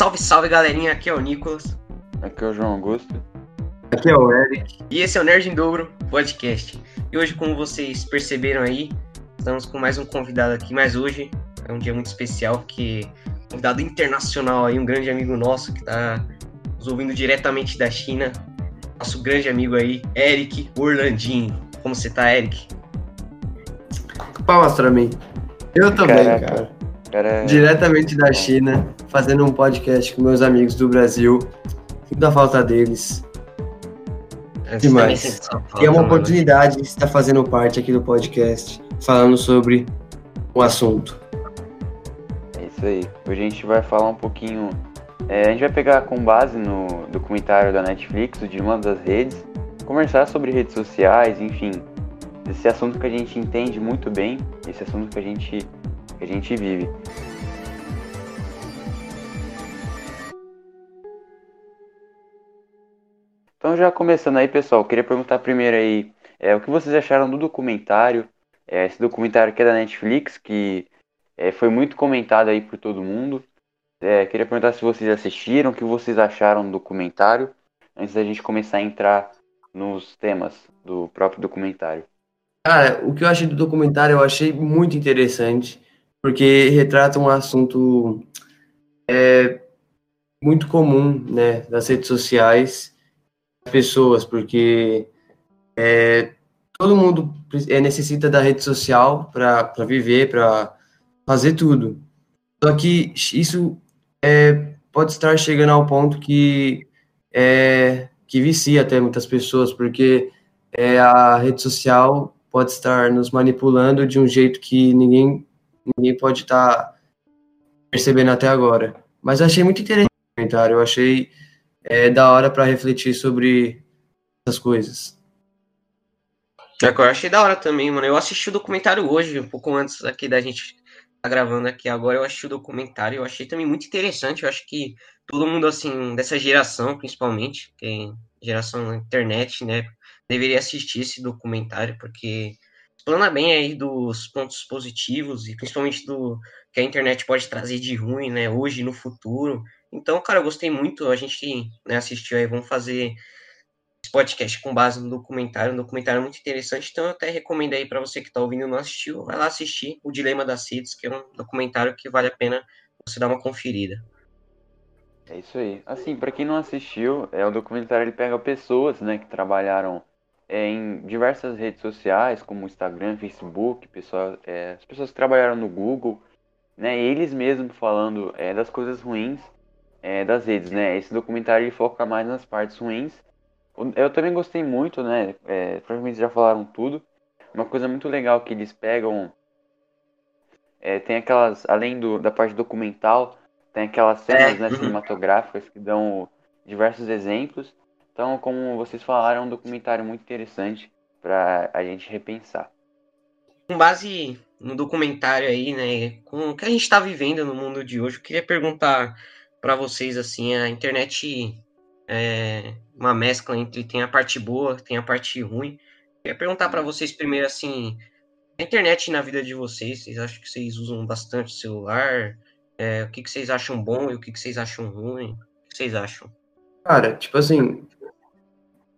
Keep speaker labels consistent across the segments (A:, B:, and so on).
A: Salve, salve, galerinha. Aqui é o Nicolas.
B: Aqui é o João Augusto.
C: Aqui é o Eric.
A: E esse é o Nerd em Dobro Podcast. E hoje, como vocês perceberam aí, estamos com mais um convidado aqui. Mas hoje é um dia muito especial, porque convidado internacional aí, um grande amigo nosso que está nos ouvindo diretamente da China. Nosso grande amigo aí, Eric Orlandinho. Como você tá, Eric?
C: Palmas pra mim. Eu também,
B: Caraca.
C: cara.
B: Cara,
C: Diretamente da China, fazendo um podcast com meus amigos do Brasil. Sinto a falta deles.
A: Antes
C: Demais.
A: falta,
C: E é uma
A: mano.
C: oportunidade de estar fazendo parte aqui do podcast, falando sobre o assunto.
B: é isso aí. Hoje a gente vai falar um pouquinho. é, a gente vai pegar com base no documentário da Netflix, o Dilema das Redes, conversar sobre redes sociais, enfim. Esse assunto que a gente entende muito bem, esse assunto que a gente, que a gente vive. Então já começando aí, pessoal, queria perguntar primeiro aí é, o que vocês acharam do documentário. É, esse documentário que é da Netflix, que é, foi muito comentado aí por todo mundo. É, queria perguntar se vocês assistiram, o que vocês acharam do documentário, antes da gente começar a entrar nos temas do próprio documentário.
C: Cara, o que eu achei do documentário eu achei muito interessante, porque retrata um assunto é, muito comum, né, das redes sociais, pessoas, porque é, todo mundo é, necessita da rede social para viver, para fazer tudo. Só que isso é, pode estar chegando ao ponto que é, que vicia até muitas pessoas, porque é, a rede social pode estar nos manipulando de um jeito que ninguém, ninguém pode estar percebendo até agora. Mas achei muito interessante o comentário, eu achei é, da hora para refletir sobre essas coisas.
A: É eu achei da hora também, mano. Eu assisti o documentário hoje, um pouco antes aqui da gente tá gravando aqui agora. Eu assisti o documentário, eu achei também muito interessante. Eu acho que todo mundo, assim, dessa geração, principalmente, que é geração internet, né, deveria assistir esse documentário, porque explana bem aí dos pontos positivos e principalmente do que a internet pode trazer de ruim, né, hoje e no futuro. Então, cara, eu gostei muito. A gente né, assistiu aí, vamos fazer esse podcast com base no documentário, um documentário muito interessante, então eu até recomendo aí para você que está ouvindo e não assistiu, vai lá assistir O Dilema das Redes, que é um documentário que vale a pena você dar uma conferida.
B: É isso aí. Assim, pra quem não assistiu, é o documentário ele pega pessoas, né, que trabalharam é, em diversas redes sociais, como Instagram, Facebook, pessoal, é, as pessoas que trabalharam no Google, né, eles mesmos falando é, das coisas ruins é, das redes, né. Esse documentário ele foca mais nas partes ruins. Eu também gostei muito, né, é, provavelmente já falaram tudo. Uma coisa muito legal que eles pegam é, tem aquelas, além do, da parte documental, tem aquelas cenas né, cinematográficas que dão diversos exemplos. Então, como vocês falaram, é um documentário muito interessante para a gente repensar.
A: Com base no documentário aí, né, com o que a gente está vivendo no mundo de hoje, eu queria perguntar para vocês, assim, a internet é uma mescla entre tem a parte boa, tem a parte ruim. Eu queria perguntar para vocês primeiro, assim, a internet na vida de vocês, vocês acham que vocês usam bastante o celular? É, o que, que vocês acham bom e o que, que vocês acham ruim? O que vocês acham?
C: Cara, tipo assim,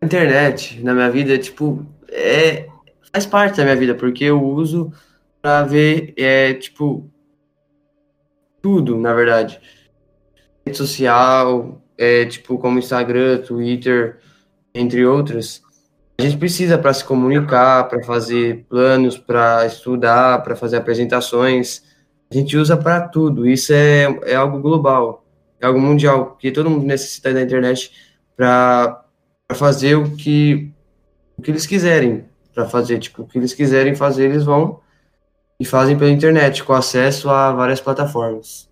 C: internet na minha vida, tipo, é, faz parte da minha vida, porque eu uso pra ver, é, tipo, tudo, na verdade. Rede social, é, tipo, como Instagram, Twitter, entre outras. A gente precisa para se comunicar, para fazer planos, para estudar, para fazer apresentações. A gente usa para tudo. Isso é, é algo global, é algo mundial, porque todo mundo necessita da internet para fazer o que, o que eles quiserem para fazer. Tipo, o que eles quiserem fazer, eles vão e fazem pela internet, com acesso a várias plataformas.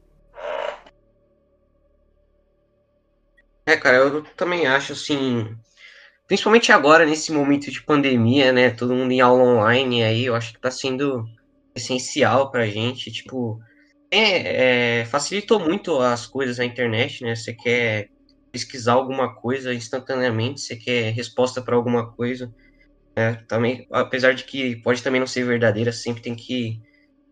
A: É, cara, eu também acho assim, principalmente agora, nesse momento de pandemia, né? Todo mundo em aula online aí, eu acho que tá sendo essencial pra gente, tipo, é, é, facilitou muito as coisas na internet, né? Você quer pesquisar alguma coisa instantaneamente, você quer resposta para alguma coisa, né? Também, apesar de que pode também não ser verdadeira, sempre tem que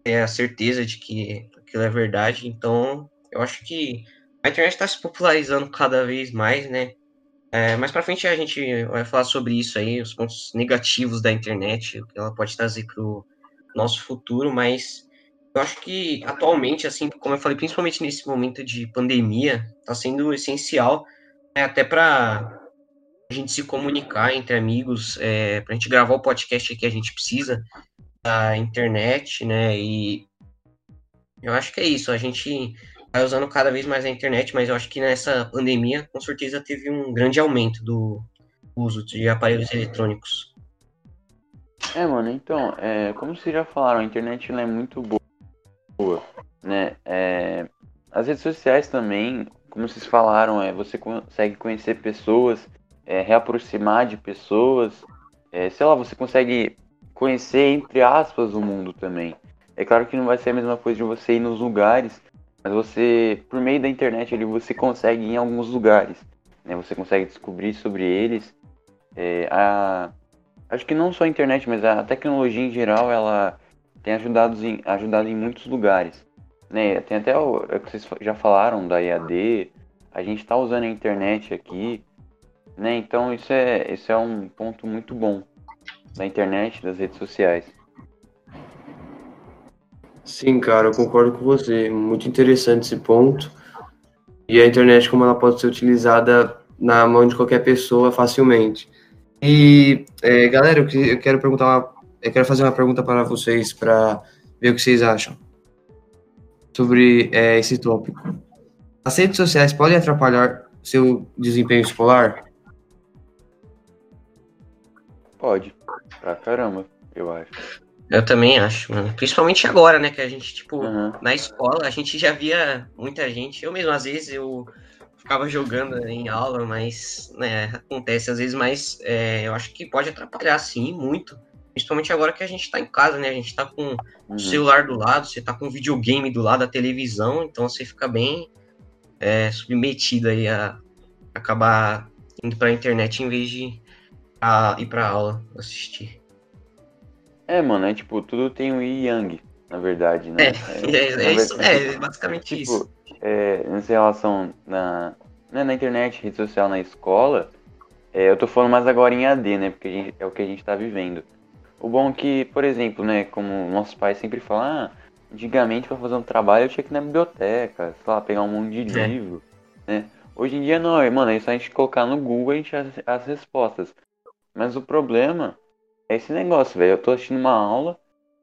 A: ter a certeza de que aquilo é verdade. Então, eu acho que a internet está se popularizando cada vez mais, né? É, mais para frente a gente vai falar sobre isso aí, os pontos negativos da internet, o que ela pode trazer para o nosso futuro, mas eu acho que atualmente, assim, como eu falei, principalmente nesse momento de pandemia, está sendo essencial, né, até para a gente se comunicar entre amigos, é, para a gente gravar o podcast que a gente precisa da internet, né? E eu acho que é isso. A gente vai usando cada vez mais a internet, mas eu acho que nessa pandemia, com certeza, teve um grande aumento do uso de aparelhos eletrônicos.
B: É, mano, então, é, como vocês já falaram, a internet é muito boa, né? É, as redes sociais também, como vocês falaram, é, você consegue conhecer pessoas, é, reaproximar de pessoas, é, sei lá, você consegue conhecer, entre aspas, o mundo também. É claro que não vai ser a mesma coisa de você ir nos lugares, mas você, por meio da internet, ali, você consegue ir em alguns lugares. Né? Você consegue descobrir sobre eles. É, a, acho que não só a internet, mas a tecnologia em geral, ela tem ajudado em, ajudado em muitos lugares. Né? Tem até o é que vocês já falaram da EAD, a gente está usando a internet aqui, né? Então isso é, isso é um ponto muito bom da internet, das redes sociais.
C: Sim, cara, eu concordo com você. Muito interessante esse ponto. E a internet, como ela pode ser utilizada na mão de qualquer pessoa facilmente. E, é, galera, eu quero perguntar uma, eu quero fazer uma pergunta para vocês para ver o que vocês acham sobre é, esse tópico. As redes sociais podem atrapalhar seu desempenho escolar?
B: Pode, pra caramba, eu acho.
A: Eu também acho, mano. Principalmente agora, né? Que a gente, tipo, uhum. na escola, a gente já via muita gente. Eu mesmo, às vezes, eu ficava jogando em aula, mas, né, acontece às vezes, mas é, eu acho que pode atrapalhar, sim, muito. Principalmente agora que a gente tá em casa, né? A gente tá com uhum. o celular do lado, você tá com o videogame do lado da televisão, então você fica bem é, submetido aí a acabar indo pra internet em vez de a, ir pra aula assistir.
B: É, mano, é tipo, tudo tem o Yi Yang, na verdade,
A: né? É, é, é, é isso, é basicamente tipo, isso.
B: É, nessa relação na, né, na internet, rede social, na escola, é, eu tô falando mais agora em AD, né? Porque gente, é o que a gente tá vivendo. O bom é que, por exemplo, né, como nossos pais sempre falam, ah, antigamente para fazer um trabalho eu tinha que ir na biblioteca, sei lá, pegar um monte de é. livro, né? Hoje em dia não, mano, é só a gente colocar no Google e a gente as, as respostas. Mas o problema é esse negócio, velho. Eu tô assistindo uma aula,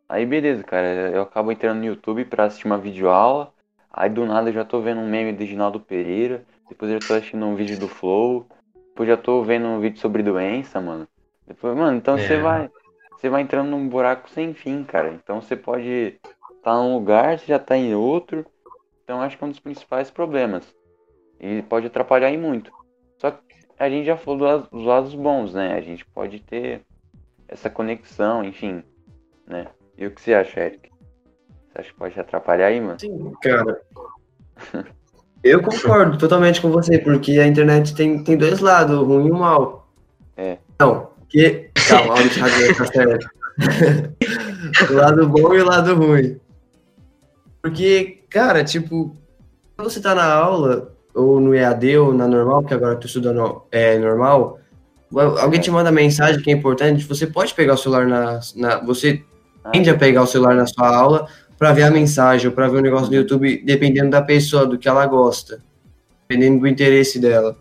B: aí beleza, cara. Eu acabo entrando no YouTube pra assistir uma videoaula. Aí do nada eu já tô vendo um meme do Reginaldo Pereira. Depois eu tô assistindo um vídeo do Flow. Depois já tô vendo um vídeo sobre doença, mano. Depois, mano, então você é. vai. Você vai entrando num buraco sem fim, cara. Então você pode estar tá num lugar, você já tá em outro. Então acho que é um dos principais problemas. E pode atrapalhar em muito. Só que a gente já falou dos lados bons, né? A gente pode ter essa conexão, enfim, né? E o que você acha, Eric? Você acha que pode atrapalhar aí, mano?
C: Sim, cara. Eu concordo totalmente com você, porque a internet tem, tem dois lados, o ruim e o mal.
B: É.
C: Não, que. Calma, olha o tá certo. o lado bom e o lado ruim. Porque, cara, tipo, quando você tá na aula, ou no EAD, ou na normal, que agora eu tô estudando é, normal, alguém te manda mensagem que é importante, você pode pegar o celular na. na você tende a pegar o celular na sua aula para ver a mensagem ou para ver o um negócio no YouTube, dependendo da pessoa, do que ela gosta, dependendo do interesse dela.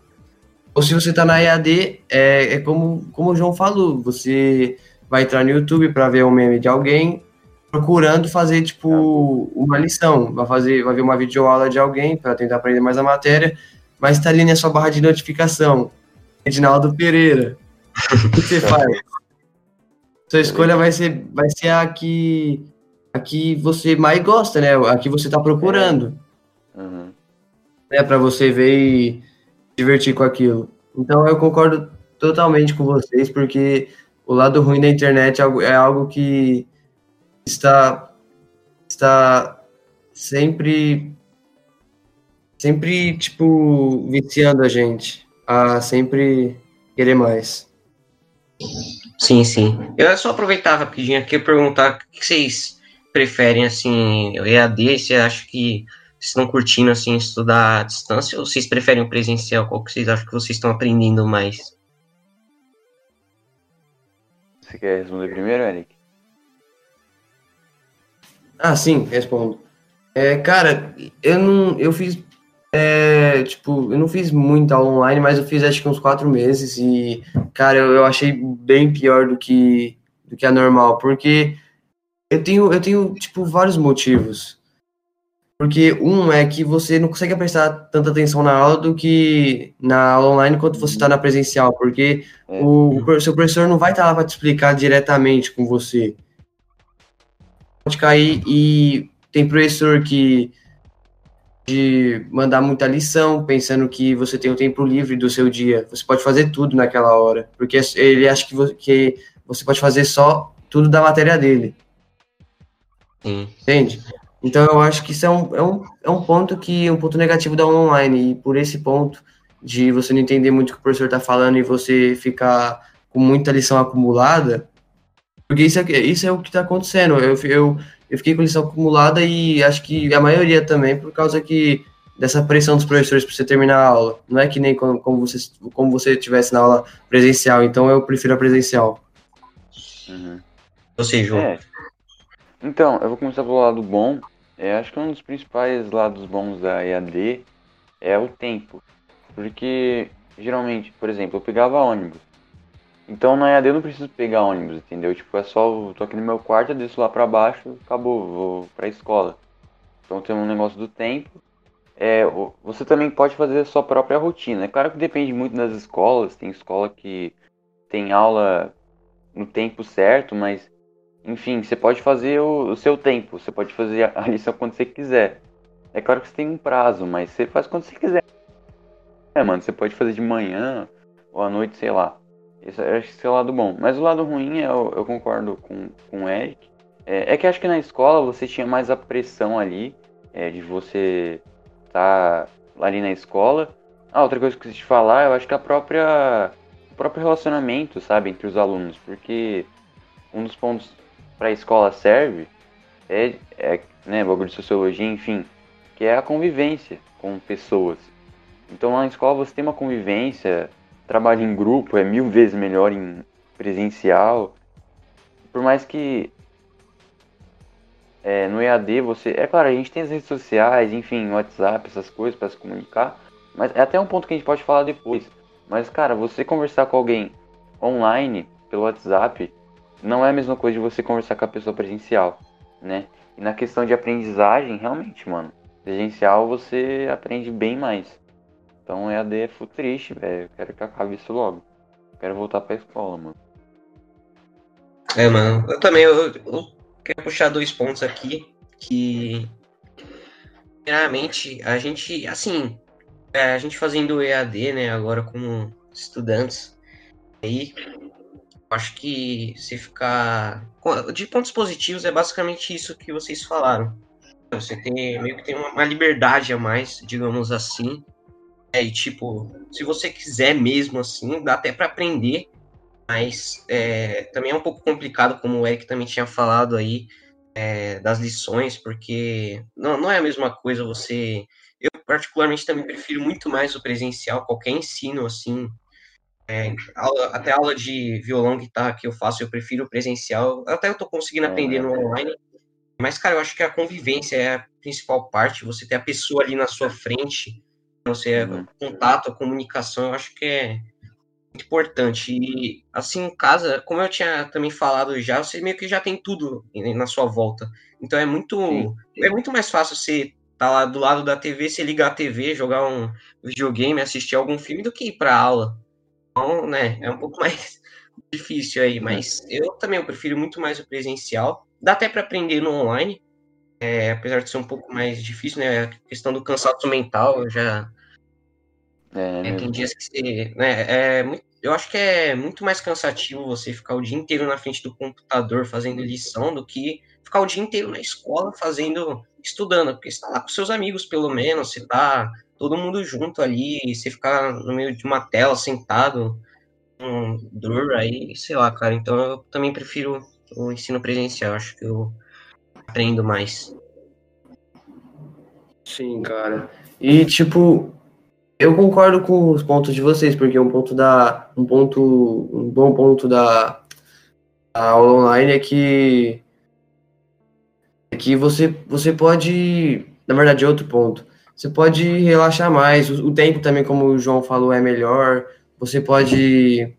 C: Ou se você está na EAD, é, é como, como o João falou, você vai entrar no YouTube para ver um meme de alguém procurando fazer tipo uma lição, vai fazer, vai ver uma videoaula de alguém para tentar aprender mais a matéria, mas está ali na sua barra de notificação. Edinaldo Pereira. O que você faz? Sua escolha vai ser, vai ser a que, a que você mais gosta, né? A que você está procurando. É. Uhum. Né? Para você ver e divertir com aquilo. Então eu concordo totalmente com vocês, porque o lado ruim da internet é algo, é algo que está, está sempre, sempre, tipo, viciando a gente a sempre querer mais.
A: Sim, sim. Eu só aproveitar rapidinho aqui e perguntar o que vocês preferem, assim, EAD, você acha que estão curtindo, assim, estudar à distância ou vocês preferem o presencial? Qual que vocês acham que vocês estão aprendendo mais?
B: Você quer responder primeiro, Eric?
C: Ah, sim, respondo. É, cara, eu não. Eu fiz. É, tipo, eu não fiz muita aula online, mas eu fiz acho que uns quatro meses e, cara, eu, eu achei bem pior do que, do que a normal, porque eu tenho, eu tenho, tipo, vários motivos. Porque um é que você não consegue prestar tanta atenção na aula do que na aula online quanto você está na presencial, porque é. o, o seu professor não vai estar tá lá para te explicar diretamente com você. Pode cair e tem professor que de mandar muita lição, pensando que você tem o tempo livre do seu dia. Você pode fazer tudo naquela hora, porque ele acha que você, que você pode fazer só tudo da matéria dele.
A: Sim.
C: Entende? Então eu acho que isso é um, é um, é um ponto que um ponto negativo da online e por esse ponto de você não entender muito o que o professor está falando e você ficar com muita lição acumulada, porque isso é, isso é o que está acontecendo. Eu, eu, eu fiquei com lição acumulada e acho que a maioria também por causa que dessa pressão dos professores para você terminar a aula. Não é que nem como, como você como você tivesse na aula presencial. Então eu prefiro a presencial.
B: Uhum.
A: Você, João?
B: É. Então, eu vou começar pelo lado bom. É, acho que um dos principais lados bons da EAD é o tempo. Porque, geralmente, por exemplo, eu pegava ônibus. Então na EAD eu não preciso pegar ônibus, entendeu? Tipo, é só, eu tô aqui no meu quarto, eu desço lá pra baixo, acabou, vou pra escola. Então tem um negócio do tempo. É, você também pode fazer a sua própria rotina. É claro que depende muito das escolas, tem escola que tem aula no tempo certo, mas enfim, você pode fazer o, o, seu tempo, você pode fazer a lição quando você quiser. É claro que você tem um prazo, mas você faz quando você quiser. É, mano, você pode fazer de manhã ou à noite, sei lá. Esse, acho que esse é o lado bom. Mas o lado ruim, é, eu, eu concordo com, com o Eric, é, é, que acho que na escola você tinha mais a pressão ali, é, de você estar tá ali na escola. Ah, outra coisa que eu te falar, eu acho que a própria, o próprio relacionamento, sabe, entre os alunos. Porque um dos pontos para a escola serve é, é né, bagulho de sociologia, enfim, que é a convivência com pessoas. Então na escola você tem uma convivência, trabalho em grupo é mil vezes melhor em presencial. Por mais que é, no EAD você. É claro, a gente tem as redes sociais, enfim, WhatsApp, essas coisas para se comunicar. Mas é até um ponto que a gente pode falar depois. Mas, cara, você conversar com alguém online, pelo WhatsApp, não é a mesma coisa de você conversar com a pessoa presencial, né? E na questão de aprendizagem, realmente, mano, presencial você aprende bem mais. Então EAD é futuriste, velho. Eu quero que acabe isso logo. Quero voltar pra escola, mano.
A: É, mano. Eu também eu, eu quero puxar dois pontos aqui. Que. Primeiramente, a gente, assim, é, a gente fazendo EAD, né, agora como estudantes, aí acho que se ficar. De pontos positivos é basicamente isso que vocês falaram. Você tem meio que tem uma liberdade a mais, digamos assim, é, e tipo, se você quiser mesmo assim, dá até para aprender, mas é, também é um pouco complicado, como o Eric também tinha falado aí, é, das lições, porque não, não é a mesma coisa você. Eu, particularmente, também prefiro muito mais o presencial, qualquer ensino, assim. É, aula, até aula de violão, guitarra que eu faço, eu prefiro presencial. Até eu tô conseguindo aprender no online. Mas, cara, eu acho que a convivência é a principal parte. Você ter a pessoa ali na sua frente você uhum. contato, a comunicação, eu acho que é muito importante. E assim, em casa, como eu tinha também falado já, você meio que já tem tudo na sua volta. Então é muito Sim. é muito mais fácil você tá lá do lado da TV, você ligar a TV, jogar um videogame, assistir algum filme do que ir para aula. Então, né, é um pouco mais difícil aí, mas eu também eu prefiro muito mais o presencial. Dá até para aprender no online, é, apesar de ser um pouco mais difícil, né? A questão do cansaço mental, eu já é, é, tem dias que você. Né, é, eu acho que é muito mais cansativo você ficar o dia inteiro na frente do computador fazendo lição do que ficar o dia inteiro na escola fazendo. estudando, porque você está lá com seus amigos, pelo menos, você tá todo mundo junto ali, você ficar no meio de uma tela sentado, um dor aí, sei lá, cara. Então eu também prefiro o ensino presencial, acho que eu aprendo mais.
C: Sim, cara. E tipo, eu concordo com os pontos de vocês, porque um ponto da um ponto um bom ponto da, da aula online é que é que você você pode, na verdade, é outro ponto. Você pode relaxar mais, o, o tempo também, como o João falou, é melhor. Você pode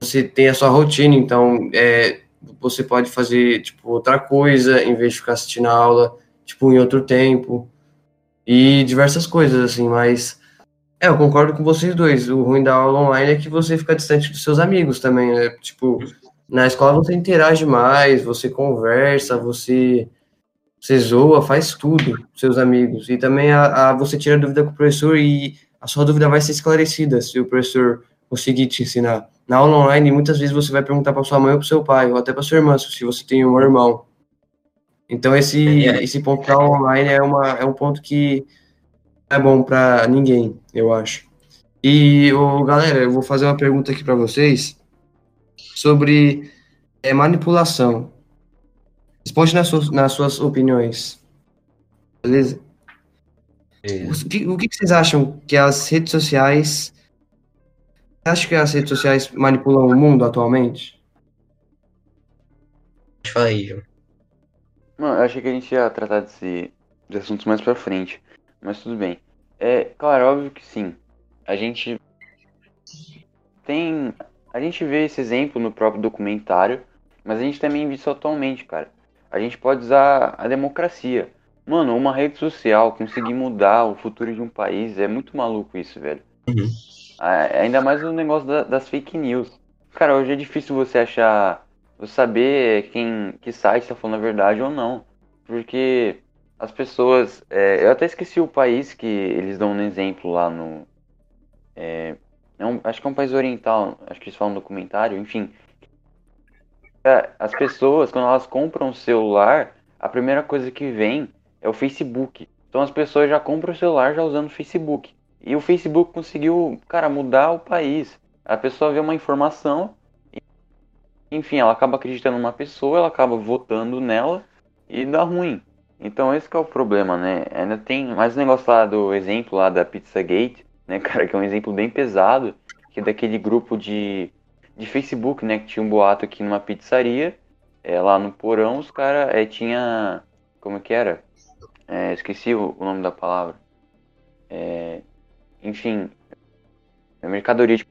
C: você tem a sua rotina, então é, você pode fazer tipo outra coisa em vez de ficar assistindo a aula, tipo em outro tempo e diversas coisas assim, mas é, eu concordo com vocês dois. O ruim da aula online é que você fica distante dos seus amigos também, né? Tipo, na escola você interage mais, você conversa, você você zoa, faz tudo com seus amigos. E também a, a, você tira dúvida com o professor e a sua dúvida vai ser esclarecida se o professor conseguir te ensinar. Na aula online, muitas vezes você vai perguntar para sua mãe ou para seu pai, ou até para sua irmã, se você tem um irmão. Então esse é. esse ponto da aula online é uma é um ponto que é bom para ninguém, eu acho. E oh, galera, eu vou fazer uma pergunta aqui para vocês sobre é, manipulação. Responde nas suas, nas suas opiniões. Beleza? É. O, que, o que vocês acham que as redes sociais acha que as redes sociais manipulam o mundo atualmente?
A: Fala aí, João.
B: Não, eu achei que a gente ia tratar desse, de assuntos mais pra frente, mas tudo bem. É, claro, óbvio que sim. A gente tem. A gente vê esse exemplo no próprio documentário, mas a gente também vê isso atualmente, cara. A gente pode usar a democracia. Mano, uma rede social conseguir mudar o futuro de um país é muito maluco isso, velho. Uhum. Ainda mais o negócio da, das fake news. Cara, hoje é difícil você achar. Você saber quem que site está falando a verdade ou não. Porque as pessoas. É, eu até esqueci o país que eles dão um exemplo lá no. É, é um, acho que é um país oriental, acho que eles falam no documentário, enfim. É, as pessoas, quando elas compram um celular, a primeira coisa que vem é o Facebook. Então as pessoas já compram o celular já usando o Facebook. E o Facebook conseguiu, cara, mudar o país. A pessoa vê uma informação, enfim, ela acaba acreditando numa pessoa, ela acaba votando nela e dá ruim. Então esse é o problema, né? Ainda tem mais um negócio lá do exemplo lá da Pizzagate, né, cara, que é um exemplo bem pesado, que é daquele grupo de, de Facebook, né, que tinha um boato aqui numa pizzaria, é, lá no porão, os caras é, tinha, como que era? É, esqueci o, o, nome da palavra. É, enfim, é mercadoria de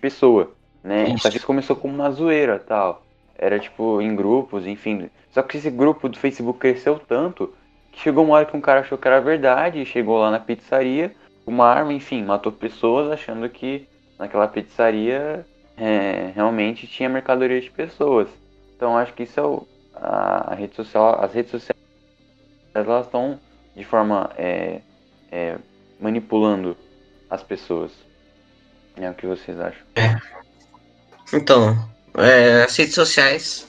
B: pessoa, né? Isso. Só que isso começou como uma zoeira tal. Era tipo em grupos, enfim. Só que esse grupo do Facebook cresceu tanto que chegou uma hora que um cara achou que era verdade, chegou lá na pizzaria, uma arma, enfim, matou pessoas achando que naquela pizzaria é, realmente tinha mercadoria de pessoas. Então acho que isso é o, a, a rede social, as redes sociais elas estão de forma é, é, manipulando as pessoas. É o que vocês acham?
A: É. Então, é, as redes sociais,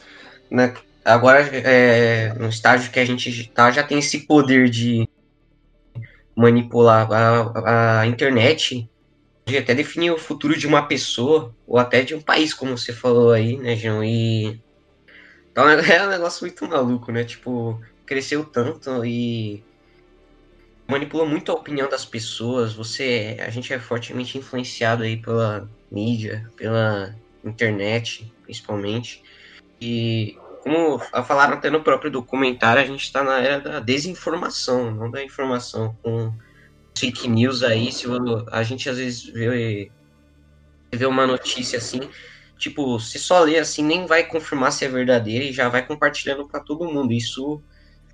A: né, agora é, no estágio que a gente está, já tem esse poder de manipular a, a internet, de até definir o futuro de uma pessoa, ou até de um país, como você falou aí, né, João? E. Então é um negócio muito maluco, né? Tipo, cresceu tanto e manipula muito a opinião das pessoas. Você, a gente é fortemente influenciado aí pela mídia, pela internet, principalmente. E como falaram até no próprio documentário, a gente está na era da desinformação, não da informação. Com fake news aí, se a gente às vezes vê, vê uma notícia assim, tipo, se só lê assim, nem vai confirmar se é verdadeira e já vai compartilhando para todo mundo. Isso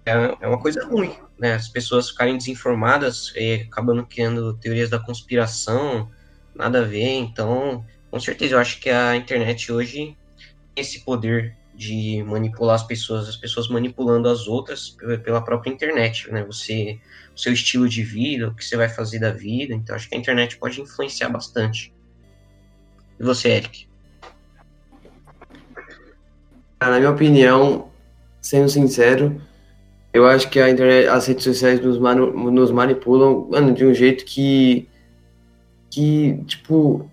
A: é, é uma coisa ruim, né? As pessoas ficarem desinformadas e acabando criando teorias da conspiração, nada a ver. Então, com certeza, eu acho que a internet hoje tem esse poder de manipular as pessoas, as pessoas manipulando as outras pela própria internet, né? Você, seu estilo de vida, o que você vai fazer da vida. Então, acho que a internet pode influenciar bastante. E você, Eric?
C: Na minha opinião, sendo sincero, eu acho que a internet, as redes sociais nos, manu, nos manipulam, mano, de um jeito que. que, tipo.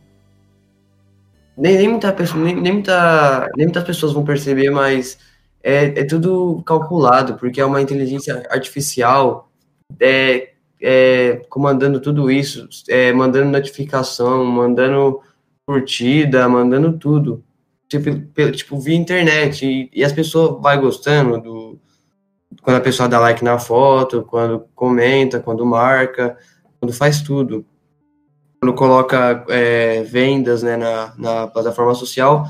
C: Nem, nem, muita pessoa, nem, nem, muita, nem muitas pessoas vão perceber, mas é, é tudo calculado, porque é uma inteligência artificial é, é, comandando tudo isso, é, mandando notificação, mandando curtida, mandando tudo. Tipo, tipo via internet. E, e as pessoas vai gostando do. Quando a pessoa dá like na foto, quando comenta, quando marca, quando faz tudo. Quando coloca é, vendas né, na, na plataforma social,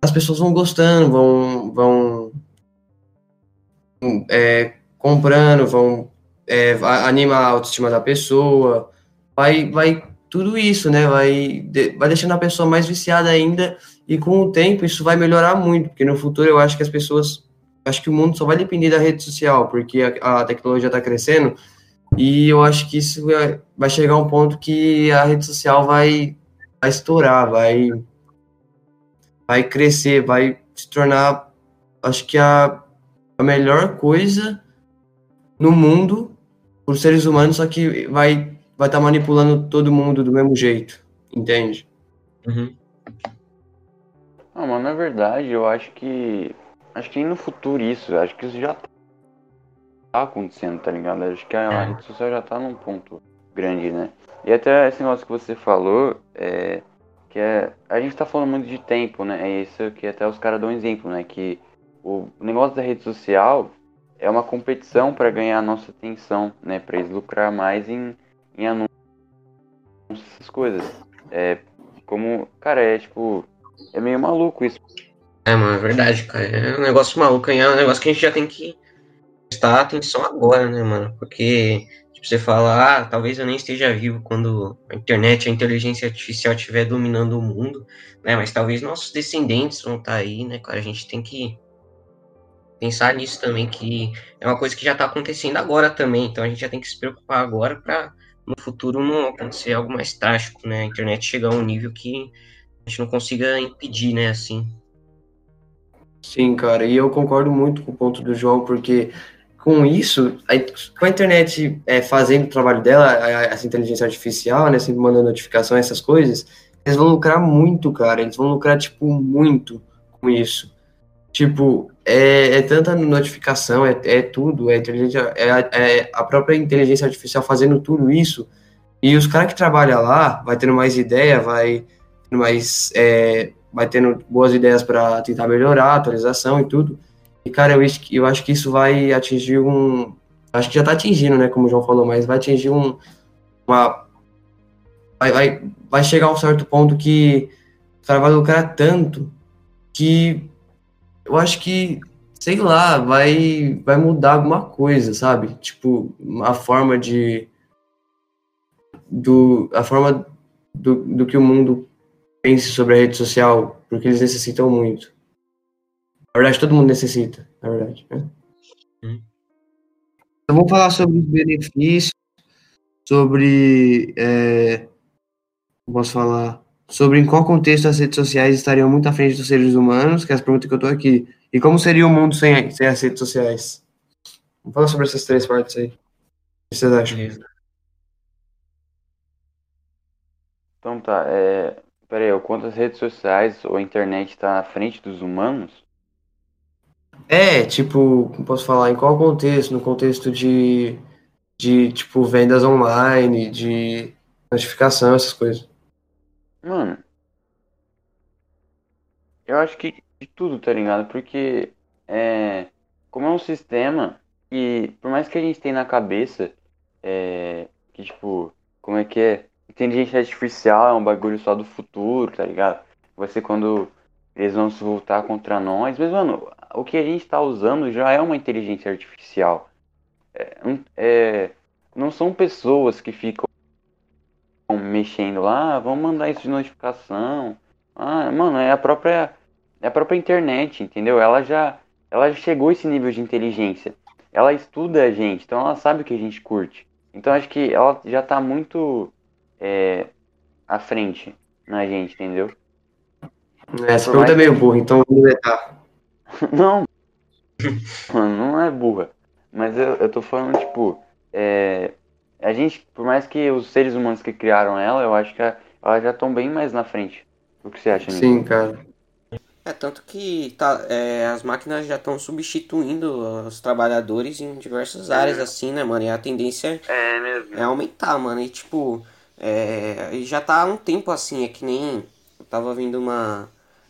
C: as pessoas vão gostando, vão, vão é, comprando, vão é, animar a autoestima da pessoa, vai, vai tudo isso, né? Vai, vai deixando a pessoa mais viciada ainda. E com o tempo isso vai melhorar muito, porque no futuro eu acho que as pessoas, acho que o mundo só vai depender da rede social, porque a, a tecnologia está crescendo. E eu acho que isso vai, vai chegar a um ponto que a rede social vai, vai estourar, vai, vai crescer, vai se tornar, acho que a, a melhor coisa no mundo por seres humanos, só que vai vai estar tá manipulando todo mundo do mesmo jeito, entende?
B: Uhum. Não, mas na verdade eu acho que. Acho que no futuro isso, acho que isso já tá acontecendo, tá ligado? Acho que a é. rede social já tá num ponto grande, né? E até esse negócio que você falou, é, que é. A gente tá falando muito de tempo, né? É isso que até os caras dão um exemplo, né? Que o negócio da rede social é uma competição para ganhar a nossa atenção, né? Para eles lucrar mais em em anúncios, essas coisas. É como, cara, é tipo, é meio maluco isso.
A: É, mano, é verdade, cara. É um negócio maluco, é um negócio que a gente já tem que prestar atenção agora, né, mano? Porque, tipo, você fala, ah, talvez eu nem esteja vivo quando a internet, a inteligência artificial estiver dominando o mundo, né? Mas talvez nossos descendentes vão estar tá aí, né, cara? A gente tem que pensar nisso também, que é uma coisa que já está acontecendo agora também, então a gente já tem que se preocupar agora para no futuro não acontecer algo mais trágico, né? A internet chegar a um nível que a gente não consiga impedir, né? Assim.
C: Sim, cara, e eu concordo muito com o ponto do João, porque com isso, com a internet é, fazendo o trabalho dela, essa inteligência artificial, né, sempre mandando notificação, essas coisas, eles vão lucrar muito, cara, eles vão lucrar, tipo, muito com isso. Tipo, é, é tanta notificação, é, é tudo, é, é, é a própria inteligência artificial fazendo tudo isso, e os caras que trabalham lá vai tendo mais ideia, vai tendo mais, é, vai tendo boas ideias para tentar melhorar a atualização e tudo. E, cara, eu, eu acho que isso vai atingir um. Acho que já está atingindo, né? Como o João falou, mas vai atingir um. Uma. Vai, vai, vai chegar a um certo ponto que o cara vai lucrar tanto que eu acho que, sei lá, vai, vai mudar alguma coisa, sabe? Tipo, a forma de. Do, a forma do, do que o mundo pense sobre a rede social, porque eles necessitam muito. Na verdade, todo mundo necessita, na verdade. Né? Hum. Então, vamos falar sobre os benefícios, sobre. É, posso falar? Sobre em qual contexto as redes sociais estariam muito à frente dos seres humanos, que é as perguntas que eu estou aqui. E como seria o mundo sem, sem as redes sociais? Vamos falar sobre essas três partes aí. O que vocês acham?
B: Então tá, é... Peraí, o quanto as redes sociais ou a internet está à frente dos humanos?
C: É, tipo, posso falar, em qual contexto? No contexto de, de tipo, vendas online, de notificação, essas coisas.
B: Mano, eu acho que de tudo, tá ligado? Porque é, como é um sistema que, por mais que a gente tenha na cabeça, é, que tipo, como é que é? Inteligência artificial é um bagulho só do futuro, tá ligado? Vai ser quando eles vão se voltar contra nós. Mas, mano, o que a gente tá usando já é uma inteligência artificial. É, é, não são pessoas que ficam mexendo lá, ah, vamos mandar isso de notificação. Ah, mano, é a própria é a própria internet, entendeu? Ela já ela já chegou a esse nível de inteligência. Ela estuda a gente, então ela sabe o que a gente curte. Então acho que ela já tá muito é, à frente na gente, entendeu?
C: É, essa pergunta é meio burra, então vou deletar.
B: não, não é burra. Mas eu, eu tô falando, tipo, é, a gente, por mais que os seres humanos que criaram ela, eu acho que elas já estão bem mais na frente. O que você acha,
C: Nico? Sim, cara.
A: É, tanto que tá, é, as máquinas já estão substituindo os trabalhadores em diversas áreas, assim, né, mano? E a tendência
B: É mesmo.
A: é aumentar, mano. E tipo, é, já tá há um tempo assim, é que nem. Eu tava vendo uma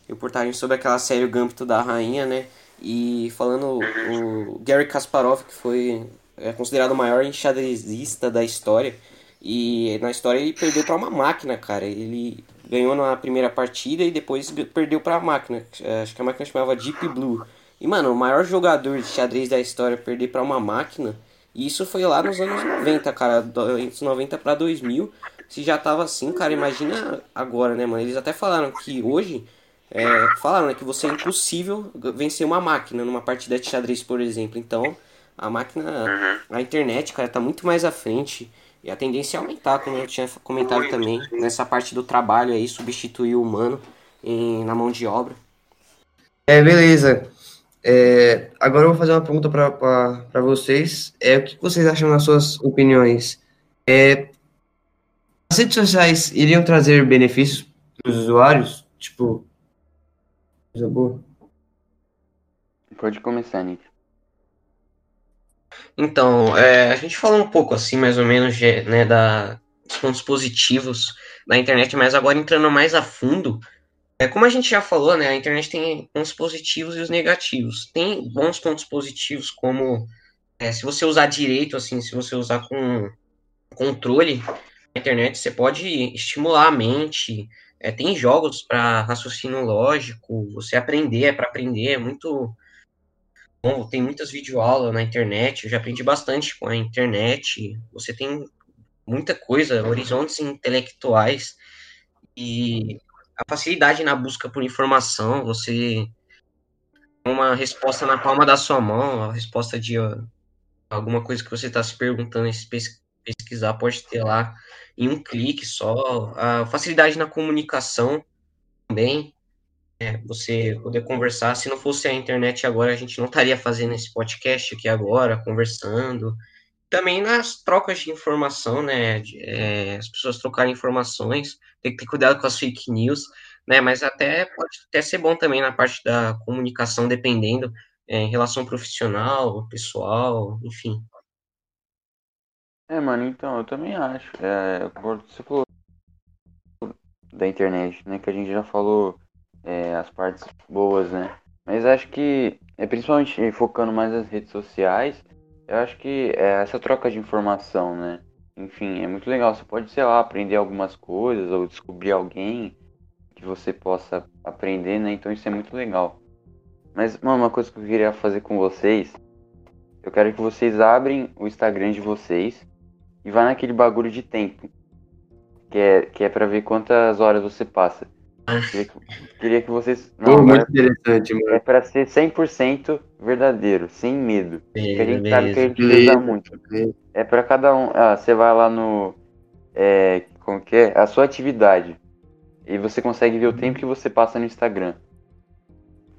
A: reportagem sobre aquela série O Gâmbito da Rainha, né? E falando o Gary Kasparov, que foi é, considerado o maior enxadrezista da história. E na história ele perdeu pra uma máquina, cara. Ele ganhou na primeira partida e depois perdeu pra máquina. É, Acho que a máquina chamava Deep Blue. E, mano, o maior jogador de xadrez da história perder pra uma máquina. E isso foi lá nos anos 90, cara. Entre 90 pra 2000. Se já tava assim, cara, imagina agora, né, mano? Eles até falaram que hoje. é, falaram né, que você é impossível vencer uma máquina numa partida de xadrez, por exemplo. Então, a máquina. A internet, cara, tá muito mais à frente. E a tendência é aumentar, como eu tinha comentado também, nessa parte do trabalho aí, substituir o humano em- na mão de obra.
C: É, beleza. É, agora eu vou fazer uma pergunta para vocês. É, o que vocês acham nas suas opiniões? É, as redes sociais iriam trazer benefícios para os usuários? Tipo, coisa boa?
B: Pode começar, Nick.
A: Então, é, a gente falou um pouco assim, mais ou menos, de, né, da, dos pontos positivos da internet, mas agora entrando mais a fundo, é, como a gente já falou, né, a internet tem pontos positivos e os negativos. Tem bons pontos positivos, como é, se você usar direito, assim, se você usar com controle na internet, você pode estimular a mente. É, tem jogos para raciocínio lógico, você aprender, é para aprender, é muito tem muitas videoaulas na internet, eu já aprendi bastante com a internet. Você tem muita coisa, horizontes intelectuais e a facilidade na busca por informação, você uma resposta na palma da sua mão, a resposta de alguma coisa que você está se perguntando, se pes- pesquisar, pode ter lá em um clique só. A facilidade na comunicação também, é, você poder conversar. Se não fosse a internet agora, a gente não estaria fazendo esse podcast aqui agora, conversando. Também nas trocas de informação, né? de, é, as pessoas trocarem informações, tem que ter cuidado com as fake news, né? Mas até pode até ser bom também na parte da comunicação, dependendo, é, em relação profissional, pessoal, enfim.
B: É, mano, então, eu também acho. É, você falou da internet, né? Que a gente já falou é, as partes boas, né? Mas acho que, é, principalmente focando mais nas redes sociais, eu acho que é, essa troca de informação, né? Enfim, é muito legal. Você pode, sei lá, aprender algumas coisas ou descobrir alguém que você possa aprender, né? Então isso é muito legal. Mas, mano, uma coisa que eu queria fazer com vocês, eu quero que vocês abrem o Instagram de vocês e vá naquele bagulho de tempo. Que é, que é pra ver quantas horas você passa. Queria que, queria que vocês.
C: Pô,
B: Não,
C: muito
B: agora
C: interessante, mano.
B: é pra ser 100% verdadeiro, sem medo. Porque a gente sabe que a gente usa muito. É pra cada um. Ah, você vai lá no. É, como que é? A sua atividade. E você consegue ver o tempo que você passa no Instagram.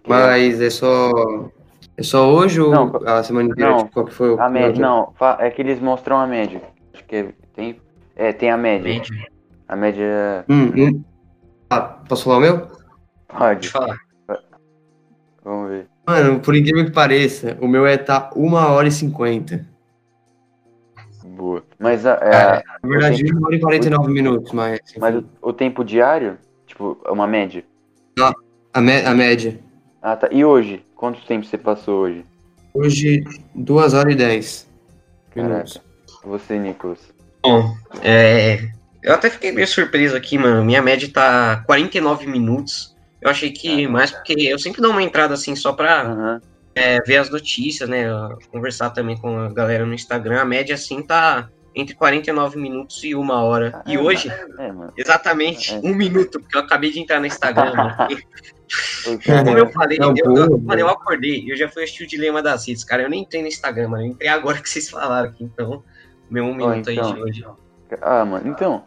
B: Que é-
C: Mas é só. É só hoje ou
B: Não,
C: a semana inteira?
B: não,
C: Tipo, qual que foi o
B: A média. Não, é que eles mostram a média. Acho que é, tem. É, tem a média.
A: Média.
B: A média.
C: Hum, hum. Ah, posso falar o meu?
A: Pode falar.
B: Vamos ver.
C: Mano, por incrível que pareça, o meu é tá 1 hora e 50.
B: Boa. Mas, a, é,
A: Cara,
C: Na verdade, 1 hora e 49 minutos, mas. enfim.
B: mas o, o tempo diário, tipo, é uma média.
C: A, me- a média.
B: Ah, tá. E hoje? Quanto tempo você passou hoje?
C: Hoje, 2 horas e 10 minutos.
B: Caraca. Você, Nicolas.
A: Bom, é, eu até fiquei meio surpreso aqui, mano. Minha média tá 49 minutos. Eu achei que mais porque eu sempre dou uma entrada assim só pra
B: Aham.
A: é, ver as notícias, né? Conversar também com a galera no Instagram. A média assim tá entre 49 minutos e uma hora. E hoje,
B: É, mano.
A: exatamente
B: É.
A: um minuto, porque eu acabei de entrar no Instagram, mano.
B: Porque-
A: Como eu falei,
C: Não,
A: eu, eu- mano, eu acordei, eu já fui assistir o Dilema das Redes, cara. Eu nem entrei no Instagram, mano. Eu entrei agora que vocês falaram aqui, então. Meu um minuto aí
B: então.
A: de hoje.
B: Ah, mano, então.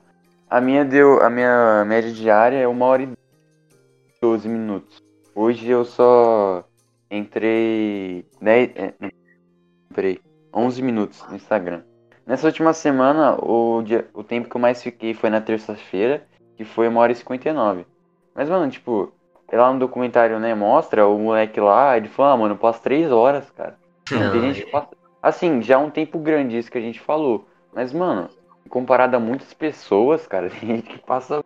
B: A minha deu. A minha média diária é uma hora e 12 minutos. Hoje eu só entrei. 10. É, peraí. 11 minutos no Instagram. Nessa última semana, o, dia, o tempo que eu mais fiquei foi na terça-feira, que foi uma hora e 59. Mas, mano, tipo, lá no documentário, né, mostra o moleque lá, ele fala, ah, mano, eu passo três horas, cara. Não, tem gente que passa. Assim, já é um tempo grande isso que a gente falou. Mas, mano, comparado a muitas pessoas, cara, tem gente que passa.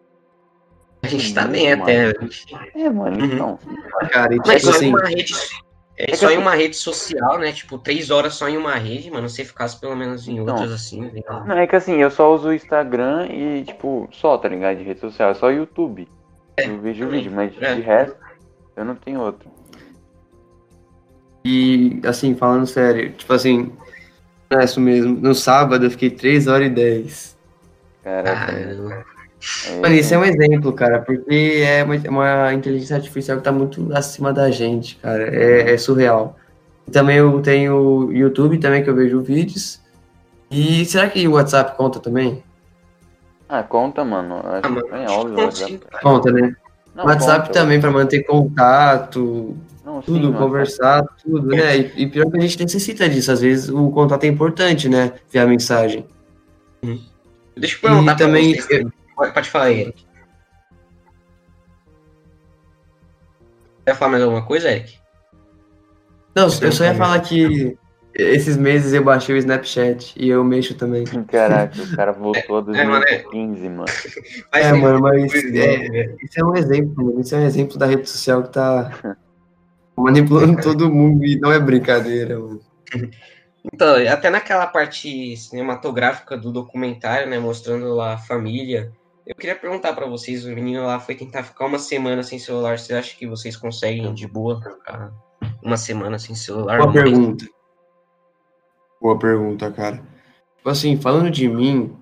A: A gente tá bem até.
B: É, mano, uhum. então.
A: Cara, tipo Mas só assim... em uma rede. É, é só em uma rede social, né? Tipo, três horas só em uma rede, mano. Se ficasse pelo menos em então, outras assim. Né?
B: Não, é que assim, eu só uso o Instagram e, tipo, só, tá ligado? De rede social. É só o YouTube. É, eu vejo também. vídeo, mas é. de resto, eu não tenho outro.
C: E, assim, falando sério, tipo assim, é isso mesmo. No sábado eu fiquei 3 horas e 10.
B: Caraca.
C: É, Mano, isso é um exemplo, cara, porque é uma, uma, inteligência artificial que tá muito acima da gente, cara. É, é surreal. Também eu tenho o YouTube também, que eu vejo vídeos. E será que o WhatsApp conta também?
B: Ah, conta, mano.
C: Ah, mano é óbvio. Conta, né? Não, WhatsApp conta, também para manter contato, não, tudo, sim, conversar, tudo, né? E, e, pior que a gente necessita disso. Às vezes o contato é importante, né? Via mensagem.
A: Hum. Deixa eu perguntar e também. Vocês, pode, falar aí, Quer falar mais alguma coisa, Eric?
C: Não, eu só ia falar que esses meses eu baixei o Snapchat e eu mexo também.
B: Caraca, o cara voltou a 2015, é, mano.
C: É, mano, mas é, isso é um exemplo, mano. Isso é um exemplo da rede social que tá manipulando todo mundo e não é brincadeira, mano.
A: Então, até naquela parte cinematográfica do documentário, né, mostrando lá a família, eu queria perguntar para vocês, o menino lá foi tentar ficar uma semana sem celular, você acha que vocês conseguem de boa ficar uma semana sem celular?
C: Boa pergunta. Boa pergunta, cara. Tipo assim, falando de mim,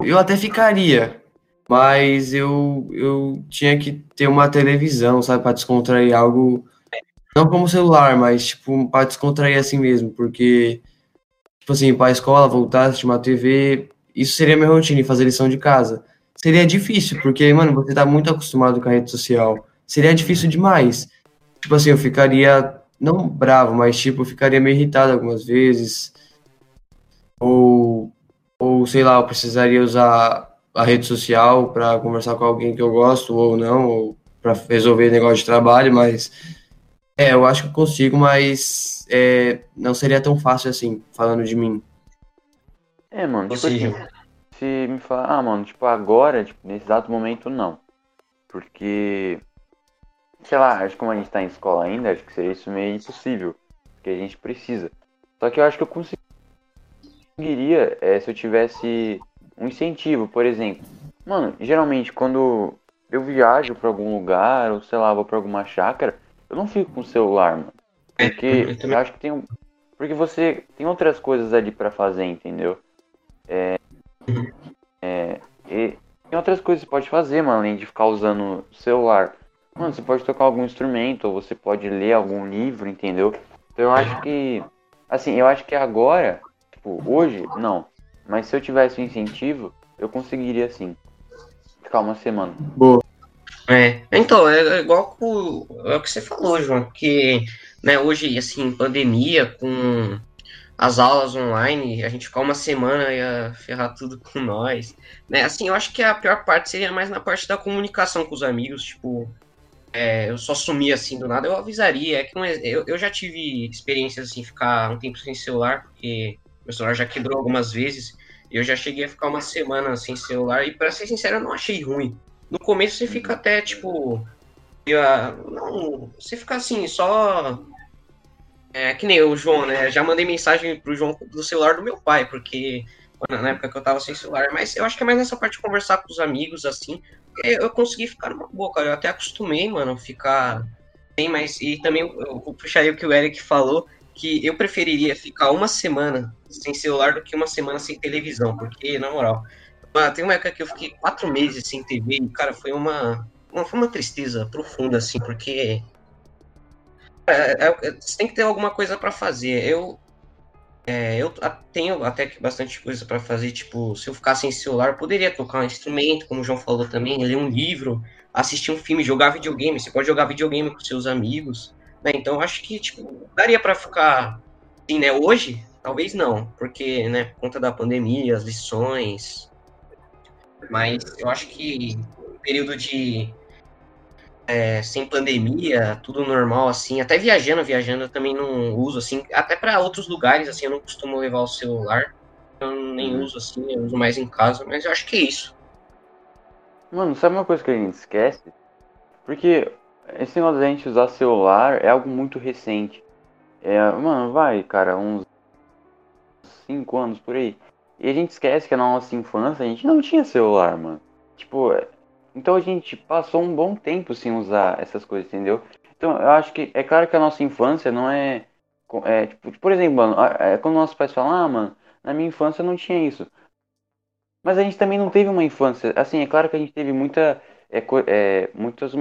C: eu até ficaria, mas eu, eu tinha que ter uma televisão, sabe, para descontrair algo, não como celular, mas tipo, para descontrair assim mesmo, porque, tipo assim, para a escola, voltar, assistir uma TV, isso seria minha rotina, fazer lição de casa. Seria difícil, porque, mano, você tá muito acostumado com a rede social. Seria difícil demais. Tipo assim, eu ficaria, não bravo, mas tipo, eu ficaria meio irritado algumas vezes. Ou, ou sei lá, eu precisaria usar a rede social para conversar com alguém que eu gosto ou não, ou para resolver negócio de trabalho, mas é, eu acho que eu consigo, mas é, não seria tão fácil assim, falando de mim.
B: É, mano, tipo assim, se me falar, ah, mano, tipo, agora, tipo, nesse exato momento, não. Porque, sei lá, acho que como a gente tá em escola ainda, acho que seria isso meio impossível. Porque a gente precisa. Só que eu acho que eu conseguiria é, se eu tivesse um incentivo, por exemplo. Mano, geralmente quando eu viajo para algum lugar, ou sei lá, vou para alguma chácara, eu não fico com o celular, mano. É, porque eu, eu acho que tem um. Porque você tem outras coisas ali para fazer, entendeu? É, é, e tem outras coisas que você pode fazer, mano, além de ficar usando o celular. Mano, você pode tocar algum instrumento, ou você pode ler algum livro, entendeu? Então eu acho que. Assim, eu acho que agora, tipo, hoje, não. Mas se eu tivesse um incentivo, eu conseguiria sim. Ficar uma semana.
C: Boa.
A: É, então, é, igual com, é o que você falou, João, que né, hoje, assim, pandemia, com as aulas online, a gente ficar uma semana ia ferrar tudo com nós. Né? Assim, eu acho que a pior parte seria mais na parte da comunicação com os amigos, tipo, é, eu só sumir assim do nada, eu avisaria. É que é, eu, eu já tive experiências assim, ficar um tempo sem celular, porque meu celular já quebrou algumas vezes. Eu já cheguei a ficar uma semana sem celular e, para ser sincero, eu não achei ruim. No começo você fica até tipo. não, você fica assim, só. É que nem o João, né? Já mandei mensagem pro João do celular do meu pai, porque na época que eu tava sem celular, mas eu acho que é mais nessa parte de conversar com os amigos, assim, eu consegui ficar numa boa, cara. Eu até acostumei, mano, ficar bem mais. E também eu vou puxar aí o que o Eric falou que eu preferiria ficar uma semana sem celular do que uma semana sem televisão, porque, na moral, tem uma época que eu fiquei quatro meses sem TV e, cara, foi uma, uma, foi uma tristeza profunda, assim, porque é, é, você tem que ter alguma coisa para fazer. Eu, é, eu tenho até que bastante coisa para fazer, tipo, se eu ficar sem celular, eu poderia tocar um instrumento, como o João falou também, ler um livro, assistir um filme, jogar videogame. Você pode jogar videogame com seus amigos. Né? Então acho que tipo, daria para ficar assim, né? Hoje, talvez não, porque, né, por conta da pandemia, as lições. Mas eu acho que período de é, sem pandemia, tudo normal, assim, até viajando, viajando eu também não uso, assim, até para outros lugares, assim, eu não costumo levar o celular, eu nem uhum. uso, assim, eu uso mais em casa, mas eu acho que é isso.
B: Mano, sabe uma coisa que a gente esquece? Porque esse negócio da gente usar celular é algo muito recente. É, mano, vai, cara, uns 5 anos por aí. E a gente esquece que na nossa infância a gente não tinha celular, mano. Tipo, então a gente passou um bom tempo sem usar essas coisas, entendeu? Então eu acho que é claro que a nossa infância não é. é tipo, por exemplo, mano, é, quando nossos pais falam, ah, mano, na minha infância não tinha isso. Mas a gente também não teve uma infância. Assim, é claro que a gente teve muita, é, é, muitas,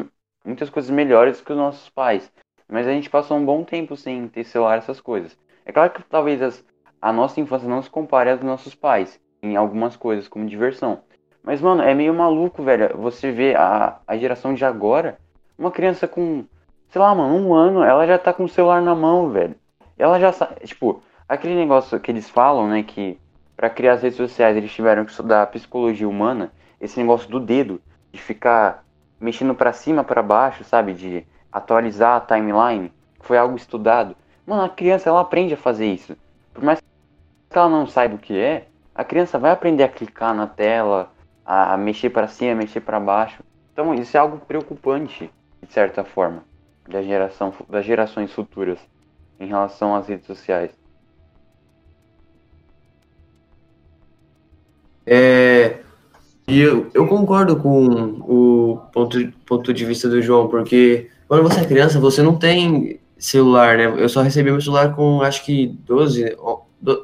B: muitas coisas melhores que os nossos pais. Mas a gente passou um bom tempo sem ter celular, essas coisas. É claro que talvez as, a nossa infância não se compare às dos nossos pais em algumas coisas, como diversão. Mas, mano, é meio maluco, velho. Você vê a, a geração de agora, uma criança com, sei lá, mano, um ano, ela já tá com o celular na mão, velho. Ela já sabe, tipo, aquele negócio que eles falam, né, que para criar as redes sociais eles tiveram que estudar psicologia humana, esse negócio do dedo, de ficar mexendo para cima, para baixo, sabe, de atualizar a timeline, foi algo estudado. Mano, a criança ela aprende a fazer isso. Por mais que ela não saiba o que é, a criança vai aprender a clicar na tela, a mexer para cima, mexer para baixo. Então isso é algo preocupante, de certa forma, da geração, das gerações futuras em relação às redes sociais.
C: É, e eu, eu concordo com o ponto, ponto de vista do João, porque quando você é criança, você não tem celular, né? Eu só recebi meu celular com acho que 12,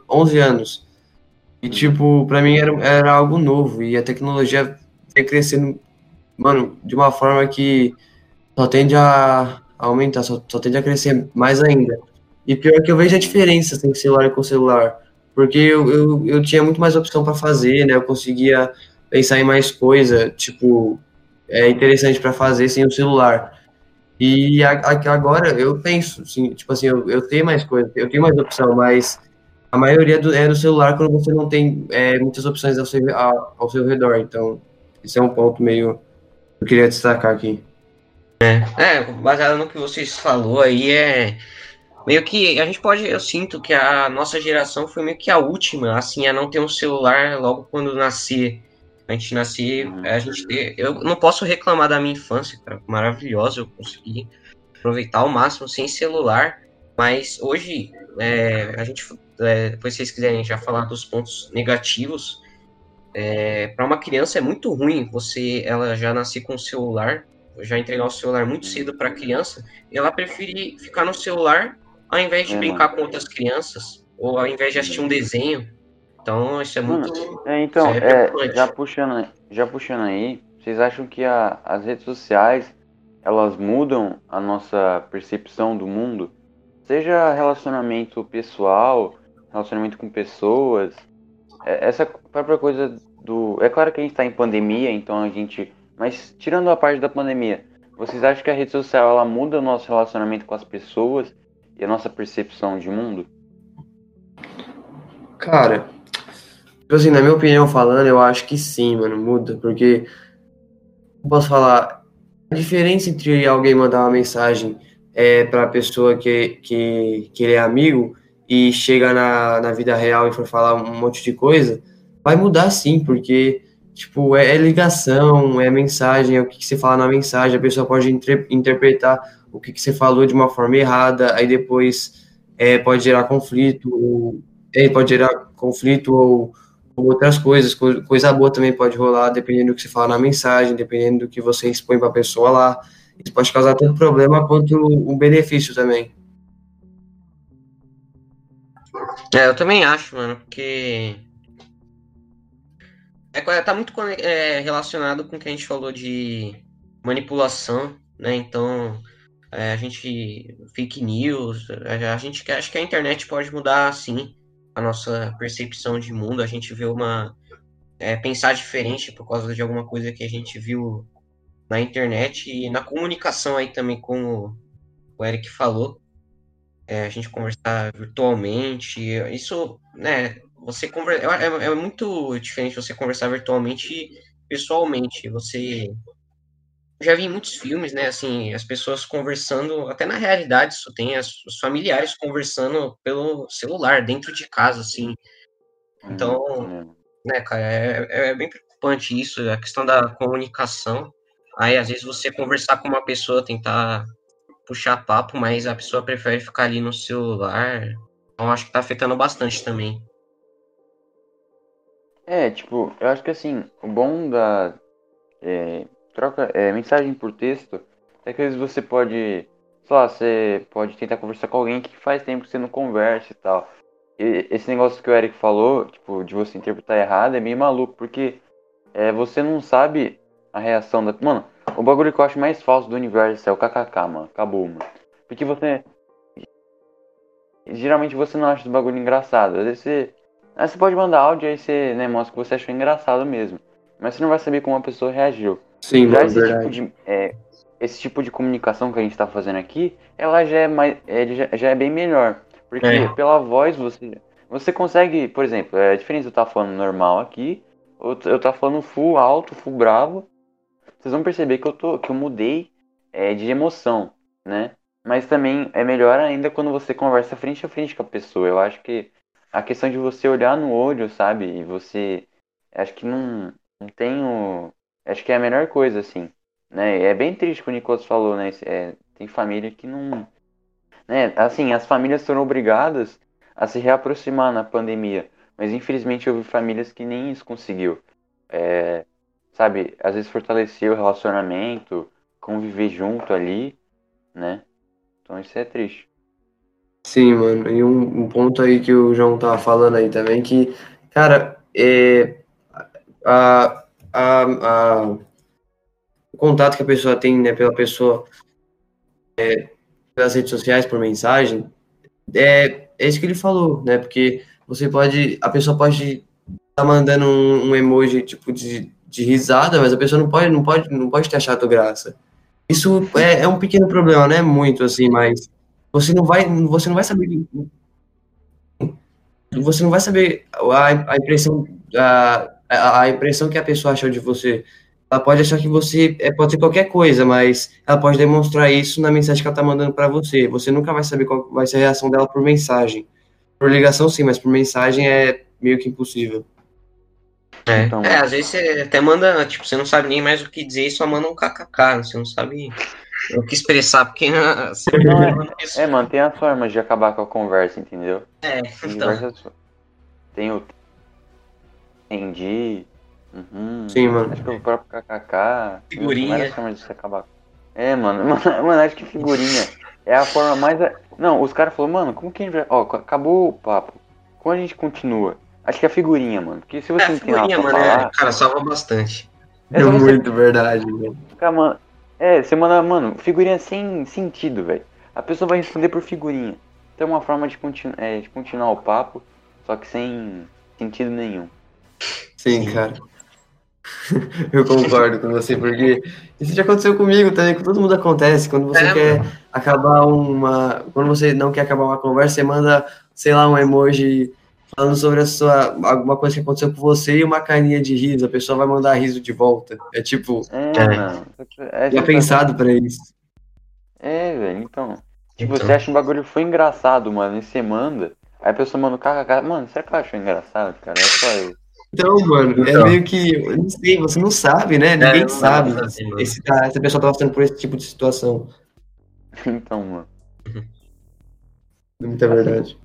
C: 11 anos. E, tipo, pra mim era, era algo novo. E a tecnologia vem crescendo, mano, de uma forma que só tende a aumentar, só, só tende a crescer mais ainda. E pior que eu vejo a diferença sem celular e com celular. Porque eu, eu, eu tinha muito mais opção para fazer, né? Eu conseguia pensar em mais coisa, tipo, é interessante para fazer sem o celular. E a, a, agora eu penso, assim, tipo assim, eu, eu tenho mais coisa, eu tenho mais opção, mas a maioria do, é do celular quando você não tem é, muitas opções ao seu, ao seu redor. Então, esse é um ponto meio que eu queria destacar aqui.
A: É, é, baseado no que vocês falou aí, é meio que a gente pode, eu sinto que a nossa geração foi meio que a última, assim, a não ter um celular logo quando nascer. A gente nascer, a gente ter, eu não posso reclamar da minha infância, cara, maravilhosa, eu consegui aproveitar ao máximo sem celular, mas hoje é, a gente é, depois se vocês quiserem já falar dos pontos negativos, é, para uma criança é muito ruim você ela já nascer com o celular, já entregar o celular muito cedo para a criança, e ela prefere ficar no celular ao invés de é, brincar com outras crianças, ou ao invés de assistir um desenho. Então, isso é muito.
B: é, então, é, já, puxando, já puxando aí, vocês acham que a, as redes sociais elas mudam a nossa percepção do mundo? Seja relacionamento pessoal, relacionamento com pessoas. É, essa própria coisa do. É claro que a gente está em pandemia, então a gente. Mas tirando a parte da pandemia, vocês acham que a rede social ela muda o nosso relacionamento com as pessoas e a nossa percepção de mundo?
C: Cara, tipo assim, na minha opinião falando, eu acho que sim, mano, muda, porque posso falar a diferença entre alguém mandar uma mensagem é, para pessoa que, que, que ele é amigo e chega na, na vida real e for falar um monte de coisa, vai mudar sim, porque, tipo, é, é ligação, é mensagem, é o que, que, você fala na mensagem, a pessoa pode inter, interpretar o que, que você falou de uma forma errada, aí depois é, pode gerar conflito, ou, é, pode gerar conflito ou outras coisas, coisa boa também pode rolar, dependendo do que você fala na mensagem, dependendo do que você expõe para a pessoa lá, isso pode causar tanto problema quanto um benefício também.
A: É, eu também acho, mano, porque. É, tá muito é, relacionado com o que a gente falou de manipulação, né? Então, é, a gente. fake news, a, gente acho que a internet pode mudar, sim, a nossa percepção de mundo. A gente vê uma. É, pensar diferente por causa de alguma coisa que a gente viu na internet e na comunicação aí também, como o Eric falou é, a gente conversar virtualmente. Isso, né, você conversa, é, é, é, muito diferente você conversar virtualmente e pessoalmente. Você já vi muitos filmes, né, assim, as pessoas conversando, até na realidade isso tem, as, os familiares conversando pelo celular, dentro de casa, assim. Então, hum, né, cara, é, é bem preocupante isso, a questão da comunicação. Aí, às vezes, você conversar com uma pessoa, tentar puxar papo, mas a pessoa prefere ficar ali no celular. Então, acho que tá afetando bastante também.
B: É, tipo, eu acho que assim, o bom da é, troca é, mensagem por texto é que às vezes você pode, sei lá, você pode tentar conversar com alguém que faz tempo que você não conversa e tal. E esse negócio que o Eric falou, tipo, de você interpretar errado, é meio maluco, porque é, você não sabe a reação da. Mano, o bagulho que eu acho mais falso do universo é o kkk, mano. Acabou, mano. Porque você. Geralmente você não acha esse bagulho engraçado. Às vezes você Aí você pode mandar áudio aí você né, mostra que você achou engraçado mesmo. Mas você não vai saber como a pessoa reagiu.
C: Sim,
B: já
C: é
B: esse
C: verdade.
B: tipo, de, é, esse tipo de comunicação que a gente está fazendo aqui, ela já é, mais, é, já, já é bem melhor. Porque é. pela voz você, você consegue, por exemplo, é diferente de eu estar tá falando normal aqui, eu, eu estar tá falando full alto, full bravo. Vocês vão perceber que eu, tô, que eu mudei é, de emoção, né? Mas também é melhor ainda quando você conversa frente a frente com a pessoa. Eu acho que a questão de você olhar no olho, sabe? E você. Acho que não, não tem o. Acho que é a melhor coisa, assim. Né? É bem triste que o Nicolas falou, né? É, tem família que não. Né? Assim, as famílias foram obrigadas a se reaproximar na pandemia. Mas infelizmente houve famílias que nem isso conseguiu. É, sabe, às vezes fortalecer o relacionamento, conviver junto ali, né? Então isso é triste.
C: Sim, mano. E um, um, ponto aí que o João tava falando aí também, que, cara, é, a, a, a, o contato que a pessoa tem, né, pela pessoa é, pelas redes sociais, por mensagem, é, é isso que ele falou, né? Porque você pode, a pessoa pode estar tá mandando um, um, emoji tipo de, de risada, mas a pessoa não pode, não pode, não pode ter achado graça. Isso é, é um pequeno problema, né? Muito assim, mas você não vai, você não vai saber, você não vai saber a, a impressão, a, a impressão que a pessoa achou de você. Ela pode achar que você é, pode ser qualquer coisa, mas ela pode demonstrar isso na mensagem que ela está mandando para você. Você nunca vai saber qual vai ser a reação dela por mensagem. Por ligação, sim, mas por mensagem é meio que impossível.
A: É, então, é, às vezes você até manda, tipo, você não sabe nem mais o que dizer e só manda um kkk, você não sabe o que expressar, porque
B: não, é, é, mano, tem as formas de acabar com a conversa, entendeu?
A: É,
B: tem
A: então.
B: Diversas... Tem o entendi. Uhum.
C: Sim, mano.
B: Acho que o próprio kkk.
A: Figurinha.
B: Formas de se acabar. É, mano, mano, mano, acho que figurinha é a forma mais. Não, os caras falaram, mano, como que a gente vai. Ó, acabou o papo. Como a gente continua? Acho que é a figurinha, mano. Porque se você é, não tem nada pra
A: mano,
B: falar.
A: É, cara, salva bastante.
C: É, é muito verdade, mano.
B: Cara, mano, é, você manda, mano, figurinha sem sentido, velho. A pessoa vai responder por figurinha. Então é uma forma de, continu é, de continuar o papo, só que sem sentido nenhum.
C: Sim, cara. Eu concordo com você, porque isso já aconteceu comigo também, com todo mundo acontece. Quando você é, quer mano. acabar uma. Quando você não quer acabar uma conversa, você manda, sei lá, um emoji falando sobre a sua, alguma coisa que aconteceu com você e uma carinha de riso, a pessoa vai mandar riso de volta. É tipo. É, é, é pensado pra isso.
B: É, velho, então. Tipo, então. você acha um bagulho foi engraçado, mano, e você manda. Aí a pessoa manda o kkk. Mano, será que eu acho engraçado, cara? É só eu.
C: Então, mano, é então. é meio que. Não sei, você não sabe, né? Ninguém é, sabe assim, esse, essa pessoa tá passando por esse tipo de situação.
B: Então, mano.
C: Muita verdade.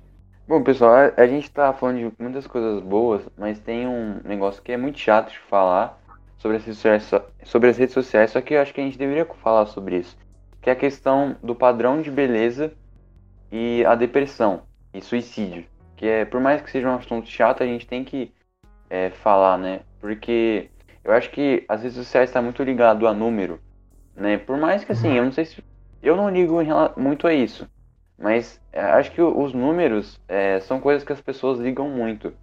B: Bom, pessoal, a, a gente tá falando de muitas coisas boas, mas tem um negócio que é muito chato de falar sobre as redes sociais, sobre as redes sociais só que eu acho que a gente deveria falar sobre isso, que é a questão do padrão de beleza e a depressão e suicídio, que é, por mais que seja um assunto chato, a gente tem que é, falar, né? Porque eu acho que as redes sociais está muito ligado a número, né? Por mais que assim, eu não sei se eu não ligo muito a isso, mas é, acho que os números é, são coisas que as pessoas ligam muito.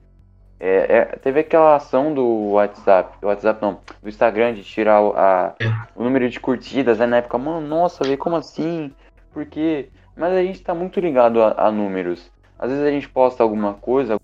B: É, é, teve aquela ação do WhatsApp, do WhatsApp não, do Instagram de tirar o, a, é. o número de curtidas, né, na época, mano, nossa, vê como assim? Por quê? Mas a gente tá muito ligado a, a números. Às vezes a gente posta alguma coisa,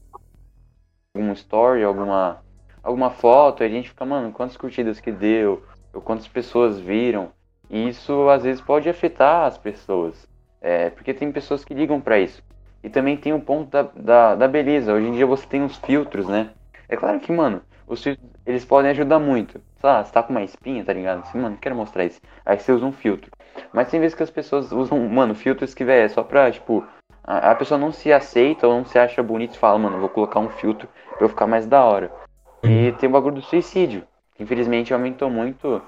B: alguma story, alguma, alguma foto, a gente fica, mano, quantas curtidas que deu, ou quantas pessoas viram. E isso às vezes pode afetar as pessoas. É, porque tem pessoas que ligam para isso. E também tem o ponto da, da, da, beleza. Hoje em dia você tem os filtros, né? É claro que, mano, os filtros, eles podem ajudar muito. Sei lá, você tá com uma espinha, tá ligado? Assim, mano, quero mostrar isso. Aí você usa um filtro. Mas tem vezes que as pessoas usam, mano, filtros que, velho, é só pra, tipo, a, a, pessoa não se aceita ou não se acha bonito e fala, mano, vou colocar um filtro pra eu ficar mais da hora. E tem o bagulho do suicídio. Que infelizmente aumentou muito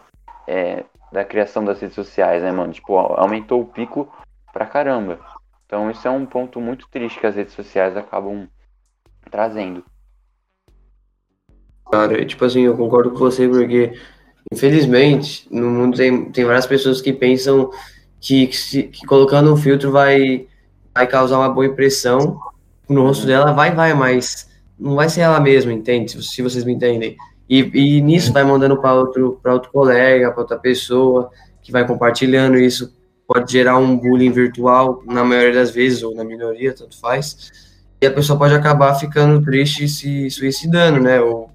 B: é, da criação das redes sociais, né, mano? Tipo, aumentou o pico pra caramba. Então isso é um ponto muito triste que as redes sociais acabam trazendo.
C: Cara, tipo assim, eu concordo com você porque, infelizmente, no mundo tem, tem várias pessoas que pensam que, que, que colocando um filtro vai, vai causar uma boa impressão no rosto dela, vai, vai, mas não vai ser ela mesma, entende? Se vocês me entendem. E, e nisso vai mandando para outro, outro colega, para outra pessoa, que vai compartilhando isso pode gerar um bullying virtual na maioria das vezes, ou na minoria, tanto faz. E a pessoa pode acabar ficando triste e se suicidando, né? Ou,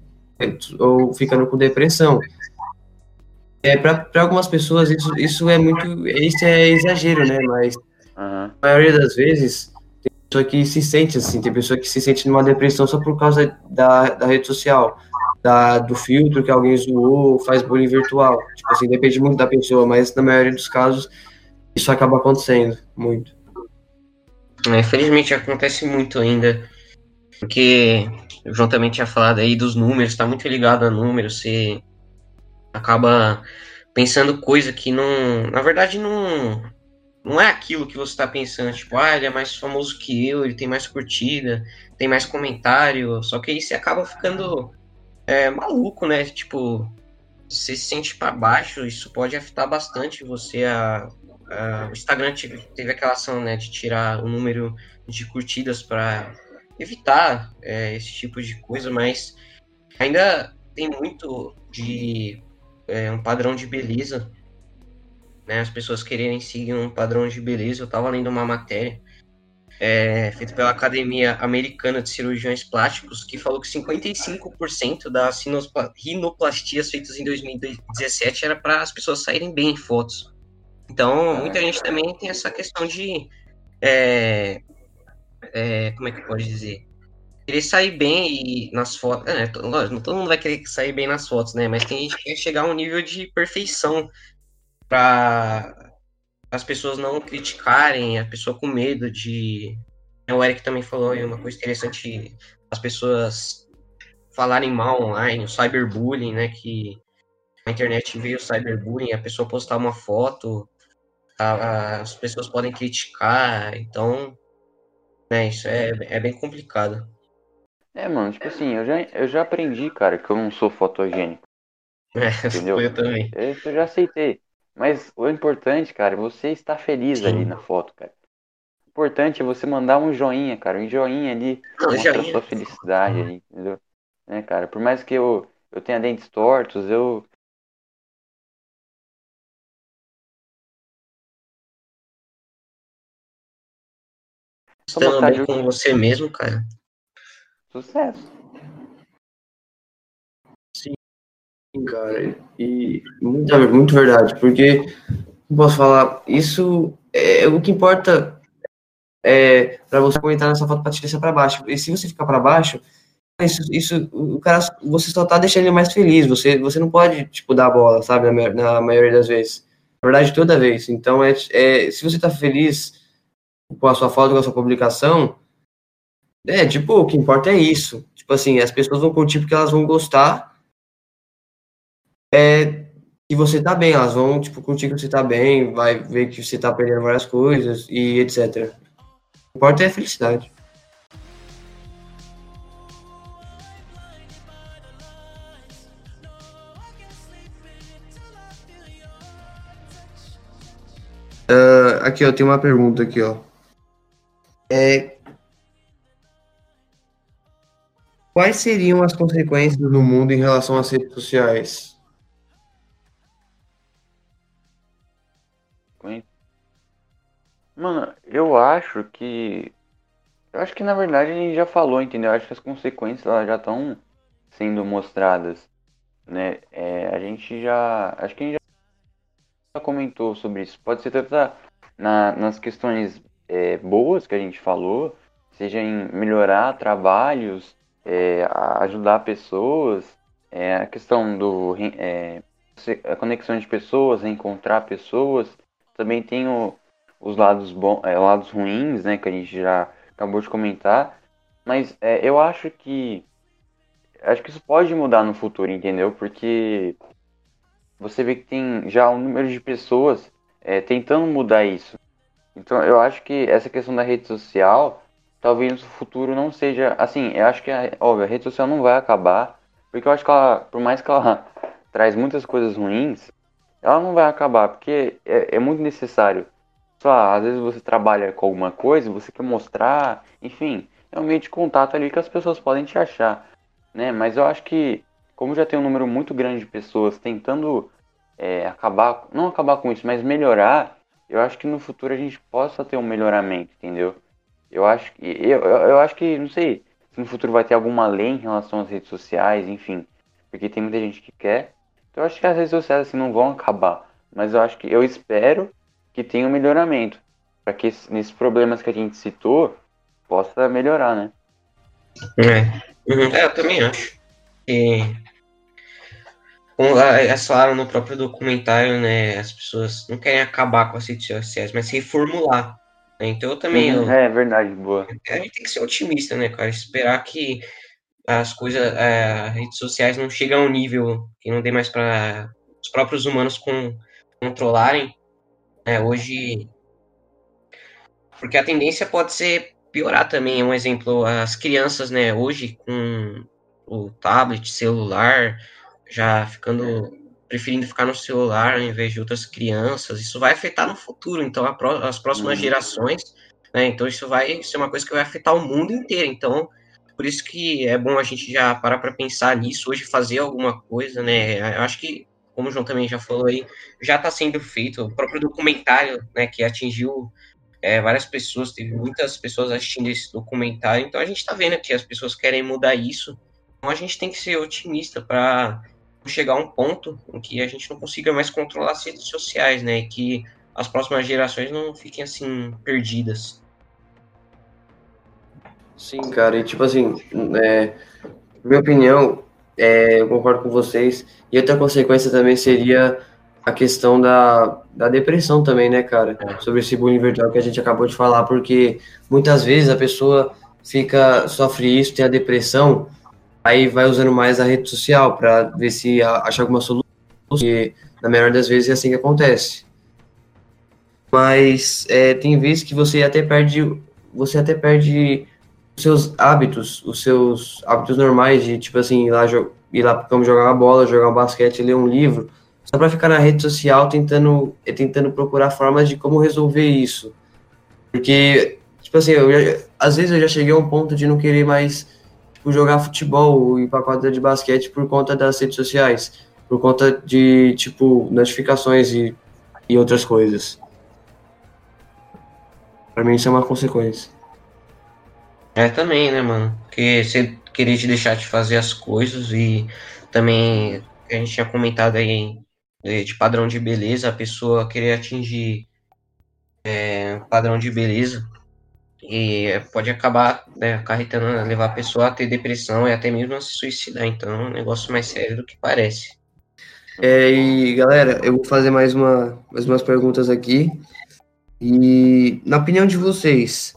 C: ou ficando com depressão. É, para algumas pessoas isso, isso é muito. Isso é exagero, né? Mas uhum. a maioria das vezes tem pessoa que se sente assim, tem pessoa que se sente numa depressão só por causa da, da rede social. Da, do filtro que alguém zoou, faz bullying virtual. Tipo assim, depende muito da pessoa, mas na maioria dos casos isso acaba acontecendo muito.
A: É, infelizmente acontece muito ainda, porque o João também tinha falado aí dos números, está muito ligado a números, você acaba pensando coisa que não, na verdade não, não é aquilo que você está pensando, tipo, ah, ele é mais famoso que eu, ele tem mais curtida, tem mais comentário, só que aí você acaba ficando é, maluco, né? Tipo, você se sente para baixo, isso pode afetar bastante você a Uh, o Instagram teve aquela ação né, de tirar o número de curtidas para evitar é, esse tipo de coisa, mas ainda tem muito de é, um padrão de beleza, né? As pessoas quererem seguir um padrão de beleza. Eu estava lendo uma matéria é, feita pela Academia Americana de Cirurgiões Plásticos que falou que 55% das rinoplastias feitas em 2017 era para as pessoas saírem bem em fotos. Então, muita gente também tem essa questão de. É, é, como é que pode dizer? Querer sair bem e nas fotos. É, lógico, todo mundo vai querer sair bem nas fotos, né? Mas tem gente que quer chegar a um nível de perfeição para as pessoas não criticarem, a pessoa com medo de. O Eric também falou aí uma coisa interessante: as pessoas falarem mal online, o cyberbullying, né? Que na internet veio o cyberbullying, a pessoa postar uma foto as pessoas podem criticar, então, né, isso é, é bem complicado.
B: É, mano, tipo assim, eu já, eu já aprendi, cara, que eu não sou fotogênico.
A: É, entendeu? eu também.
B: Isso eu já aceitei. Mas o importante, cara, é você estar feliz Sim. ali na foto, cara. O importante é você mandar um joinha, cara. Um joinha ali não, mostra joinha. a sua felicidade ali, entendeu? Né, cara? Por mais que eu, eu tenha dentes tortos, eu,
A: Estando bem com você mesmo, cara.
B: Sucesso.
C: Cara. E muito, verdade, porque posso falar, isso é o que importa é para você comentar nessa foto para te deixar para baixo. E se você ficar para baixo, isso, isso, o cara, você só tá deixando ele mais feliz. Você, você não pode tipo dar a bola, sabe, na, na maioria das vezes. Na verdade, toda vez. Então, é, é se você tá feliz com a sua foto, com a sua publicação, é, tipo, o que importa é isso. Tipo assim, as pessoas vão curtir porque elas vão gostar é, que você tá bem, elas vão, tipo, curtir que você tá bem, vai ver que você tá perdendo várias coisas e etc. O importa é a felicidade. Uh, aqui, ó, tem uma pergunta aqui, ó. É, quais seriam as consequências no mundo em relação às redes sociais?
B: Mano, eu acho que. Eu acho que na verdade a gente já falou, entendeu? Eu acho que as consequências elas já estão sendo mostradas, né? É, a gente já. Acho que a gente comentou sobre isso. Pode ser tanto na, nas questões é, boas que a gente falou, seja em melhorar trabalhos, é, ajudar pessoas, é, a questão do é, a conexão de pessoas, encontrar pessoas. Também tem o, os lados bons, é, lados ruins, né, que a gente já acabou de comentar. Mas é, eu acho que acho que isso pode mudar no futuro, entendeu? Porque você vê que tem já um número de pessoas é, tentando mudar isso. Então eu acho que essa questão da rede social, talvez no futuro não seja. Assim, eu acho que a, óbvio, a rede social não vai acabar. Porque eu acho que ela, por mais que ela traz muitas coisas ruins, ela não vai acabar, porque é, é muito necessário. Só, às vezes você trabalha com alguma coisa, você quer mostrar, enfim, é um meio de contato ali que as pessoas podem te achar, né? Mas eu acho que, como já tem um número muito grande de pessoas tentando é, acabar, não acabar com isso, mas melhorar, eu acho que no futuro a gente possa ter um melhoramento, entendeu? Eu acho que, eu, eu, eu acho que, não sei, se no futuro vai ter alguma lei em relação às redes sociais, enfim, porque tem muita gente que quer. Então eu acho que as redes sociais assim não vão acabar, mas eu acho que eu espero que tenha um melhoramento, para que nesses problemas que a gente citou possa melhorar, né?
A: É, uhum. é eu também acho. E como elas falaram no próprio documentário, né, as pessoas não querem acabar com as redes sociais, mas reformular. Né? Então eu também.
B: Uhum,
A: eu,
B: é verdade, boa.
A: A gente tem que ser otimista, né, cara? Esperar que as coisas, é, as redes sociais não cheguem a um nível que não dê mais para os próprios humanos com, controlarem. Né? Hoje. Porque a tendência pode ser piorar também. Um exemplo, as crianças, né, hoje com o tablet, celular, já ficando preferindo ficar no celular ao invés de outras crianças, isso vai afetar no futuro, então as próximas uhum. gerações, né? Então isso vai ser uma coisa que vai afetar o mundo inteiro. Então, por isso que é bom a gente já parar para pensar nisso, hoje fazer alguma coisa, né? Eu acho que, como o João também já falou aí, já está sendo feito. O próprio documentário, né, que atingiu é, várias pessoas, teve muitas pessoas assistindo esse documentário, então a gente está vendo que as pessoas querem mudar isso. Então a gente tem que ser otimista para chegar a um ponto em que a gente não consiga mais controlar as redes sociais, né? E que as próximas gerações não fiquem assim perdidas.
C: Sim, cara, e tipo assim, é, minha opinião, é, eu concordo com vocês, e outra consequência também seria a questão da, da depressão também, né, cara? É. Sobre esse bullying virtual que a gente acabou de falar, porque muitas vezes a pessoa fica, sofre isso, tem a depressão, aí vai usando mais a rede social para ver se acha alguma solução, e na melhor das vezes é assim que acontece. Mas é, tem vezes que você até perde, você até perde seus hábitos, os seus hábitos normais de tipo assim ir lá, ir lá pro campo jogar uma bola, jogar um basquete, ler um livro, só para ficar na rede social tentando, tentando procurar formas de como resolver isso. Porque, tipo assim, eu já, às vezes eu já cheguei a um ponto de não querer mais tipo, jogar futebol e para quadra de basquete por conta das redes sociais, por conta de, tipo, notificações e, e outras coisas. Para mim isso é uma consequência.
A: É também, né, mano? Porque você querer te deixar de fazer as coisas e também a gente tinha comentado aí de padrão de beleza, a pessoa querer atingir é, padrão de beleza e pode acabar né, acarretando, levar a pessoa a ter depressão e até mesmo a se suicidar. Então é um negócio mais sério do que parece.
C: É, e galera, eu vou fazer mais, uma, mais umas perguntas aqui. E na opinião de vocês,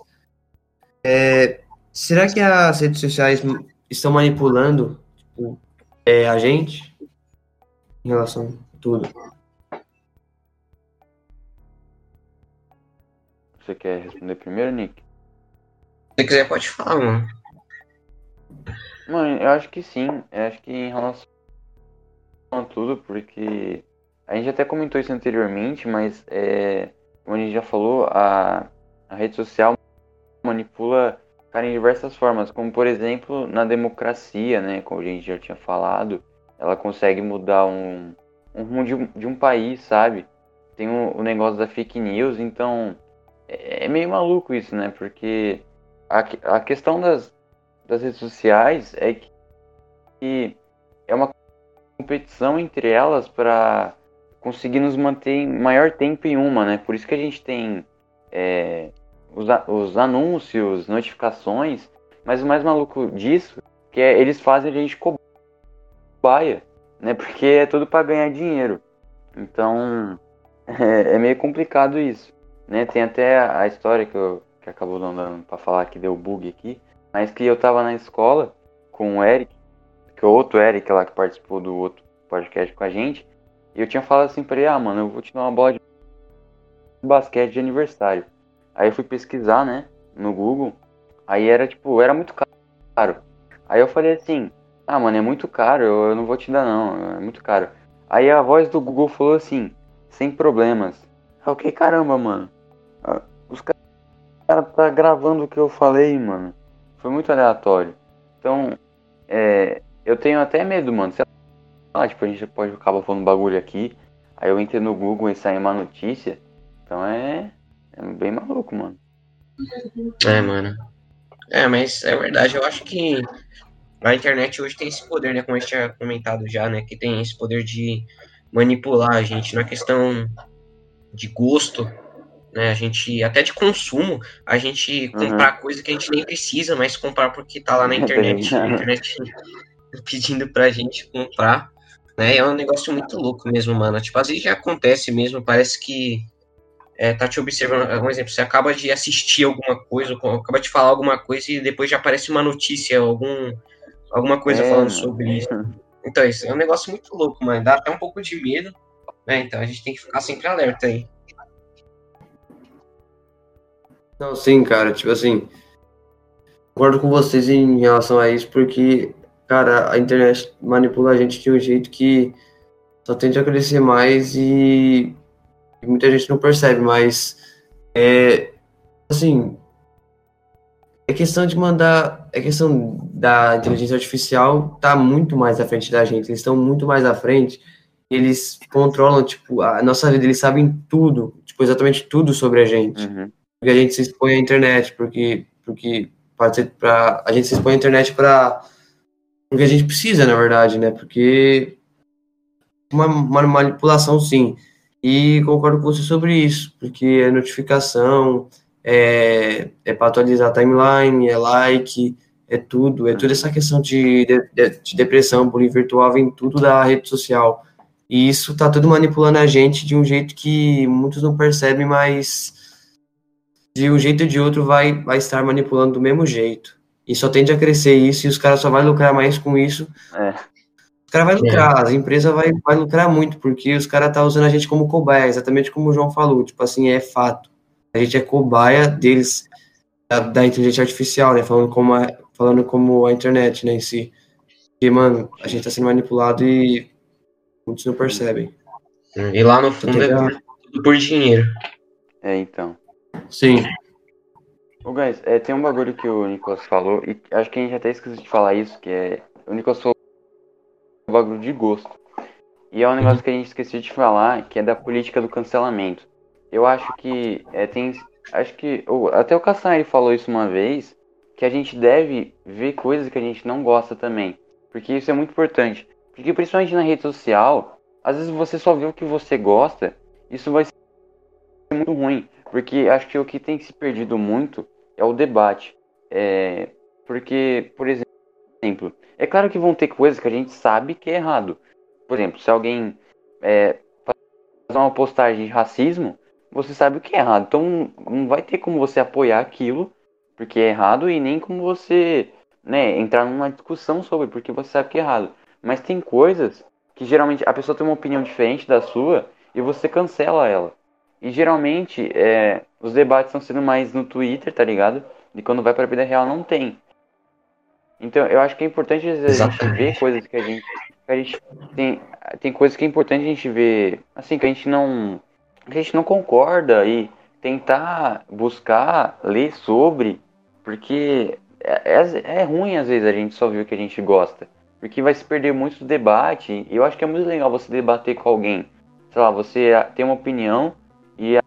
C: é, será que as redes sociais estão manipulando tipo, é, a gente em relação a tudo?
B: Você quer responder primeiro, Nick?
A: você quiser, pode falar, mano.
B: Mano, eu acho que sim. Eu acho que em relação a tudo, porque a gente até comentou isso anteriormente, mas é, como a gente já falou, a, a rede social manipula cara em diversas formas, como por exemplo na democracia, né? Como a gente já tinha falado, ela consegue mudar um, um rumo de, de um país, sabe? Tem o, o negócio da fake news, então é, é meio maluco isso, né? Porque a, a questão das, das redes sociais é que, que é uma competição entre elas para conseguir nos manter maior tempo em uma, né? Por isso que a gente tem é, os, os anúncios, notificações, mas o mais maluco disso que é eles fazem a gente cobaia, né? Porque é tudo para ganhar dinheiro. Então é, é, meio complicado isso, né? Tem até a história que, eu, que acabou dando para falar que deu bug aqui, mas que eu tava na escola com o Eric, que é o outro Eric lá que participou do outro podcast com a gente, e eu tinha falado assim pra ele, ah, mano, eu vou te dar uma bola de basquete de aniversário. Aí eu fui pesquisar, né, no Google, aí era tipo, era muito caro. Aí eu falei assim, ah, mano, é muito caro, eu, não vou te dar não, é muito caro. Aí a voz do Google falou assim, sem problemas. Eu fiquei, caramba, mano, ah, os caras tá gravando o que eu falei, mano. Foi muito aleatório. Então, é, eu tenho até medo, mano. Sei lá, tipo, a gente pode acabar falando bagulho aqui. Aí eu entrei no Google e saí uma notícia. Então é, é bem maluco, mano.
A: É, mano. É, mas é verdade. Eu acho que a internet hoje tem esse poder, né? Como a gente tinha comentado já, né? Que tem esse poder de manipular a gente na questão de gosto, né? A gente, até de consumo, a gente uhum. comprar coisa que a gente nem precisa, mas comprar porque tá lá na internet, a internet pedindo pra gente comprar, né? É um negócio muito louco mesmo, mano. Tipo, às vezes já acontece mesmo, parece que é, tá te observando, um exemplo, você acaba de assistir alguma coisa, acaba de falar alguma coisa e depois já aparece uma notícia, algum, alguma coisa é, falando sobre isso. Então, isso é um negócio muito louco, mano. Dá até um pouco de medo, né? Então a gente tem que ficar sempre alerta aí.
C: Não, sim, cara, tipo assim, concordo com vocês em relação a isso, porque, cara, a internet manipula a gente de um jeito que só tende a crescer mais e, e muita gente não percebe, mas é assim, é questão de mandar, é questão da inteligência artificial tá muito mais à frente da gente, eles estão muito mais à frente, eles controlam, tipo, a nossa vida, eles sabem tudo, tipo, exatamente tudo sobre a gente. Uhum porque a gente se expõe à internet, porque, porque pra, a gente se expõe à internet para porque a gente precisa, na verdade, né? Porque uma, uma manipulação, sim. E concordo com você sobre isso, porque é notificação, é, é para atualizar a timeline, é like, é tudo, é toda essa questão de, de, de depressão, bullying virtual, vem tudo da rede social. E isso tá tudo manipulando a gente de um jeito que muitos não percebem, mas de um jeito ou de outro vai, vai estar manipulando do mesmo jeito. E só tende a crescer isso e os caras só vão lucrar mais com isso. É. Os caras vão lucrar, é. as empresas vai, vai lucrar muito, porque os caras estão tá usando a gente como cobaia, exatamente como o João falou. Tipo assim, é fato. A gente é cobaia deles, da, da inteligência artificial, né? Falando como, a, falando como a internet, né, em si. Porque, mano, a gente tá sendo manipulado e muitos não percebem.
A: E lá no fundo é tudo por dinheiro.
B: É, então.
C: Sim.
B: Ô, guys, é, tem um bagulho que o Nicolas falou, e acho que a gente até esqueceu de falar isso, que é. O Nicolas falou um bagulho de gosto. E é um negócio que a gente esqueceu de falar, que é da política do cancelamento. Eu acho que é, tem. Acho que. Ou, até o Cassari falou isso uma vez, que a gente deve ver coisas que a gente não gosta também. Porque isso é muito importante. Porque principalmente na rede social, às vezes você só vê o que você gosta, isso vai ser muito ruim. Porque acho que o que tem se perdido muito é o debate. É, porque, por exemplo, é claro que vão ter coisas que a gente sabe que é errado. Por exemplo, se alguém é, fazer uma postagem de racismo, você sabe o que é errado. Então não vai ter como você apoiar aquilo porque é errado e nem como você né, entrar numa discussão sobre porque você sabe que é errado. Mas tem coisas que geralmente a pessoa tem uma opinião diferente da sua e você cancela ela. E geralmente é, os debates estão sendo mais no Twitter, tá ligado? E quando vai pra vida real não tem. Então eu acho que é importante a gente ver coisas que a gente. Que a gente tem, tem coisas que é importante a gente ver. Assim, que a gente não. Que a gente não concorda e tentar buscar, ler sobre. Porque é, é, é ruim às vezes a gente só ver o que a gente gosta. Porque vai se perder muito do debate. E eu acho que é muito legal você debater com alguém. Sei lá, você tem uma opinião e a,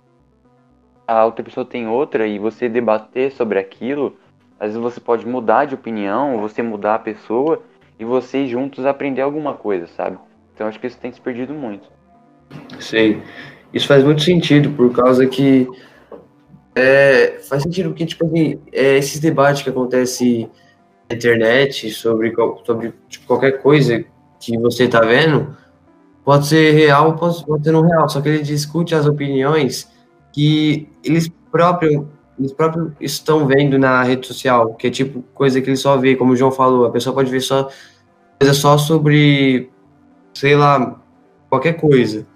B: a outra pessoa tem outra e você debater sobre aquilo, às vezes você pode mudar de opinião, você mudar a pessoa e vocês juntos aprender alguma coisa, sabe? Então acho que isso tem se perdido muito.
C: Sim. Isso faz muito sentido, por causa que é, faz sentido que, tipo assim, é, esses debates que acontecem na internet sobre, sobre tipo, qualquer coisa que você tá vendo, pode ser real, pode, pode ser não real, só que ele discute as opiniões que eles próprios eles próprios estão vendo na rede social, que é tipo coisa que ele só vê, como o João falou, a pessoa pode ver só coisa só sobre, sei lá, qualquer coisa.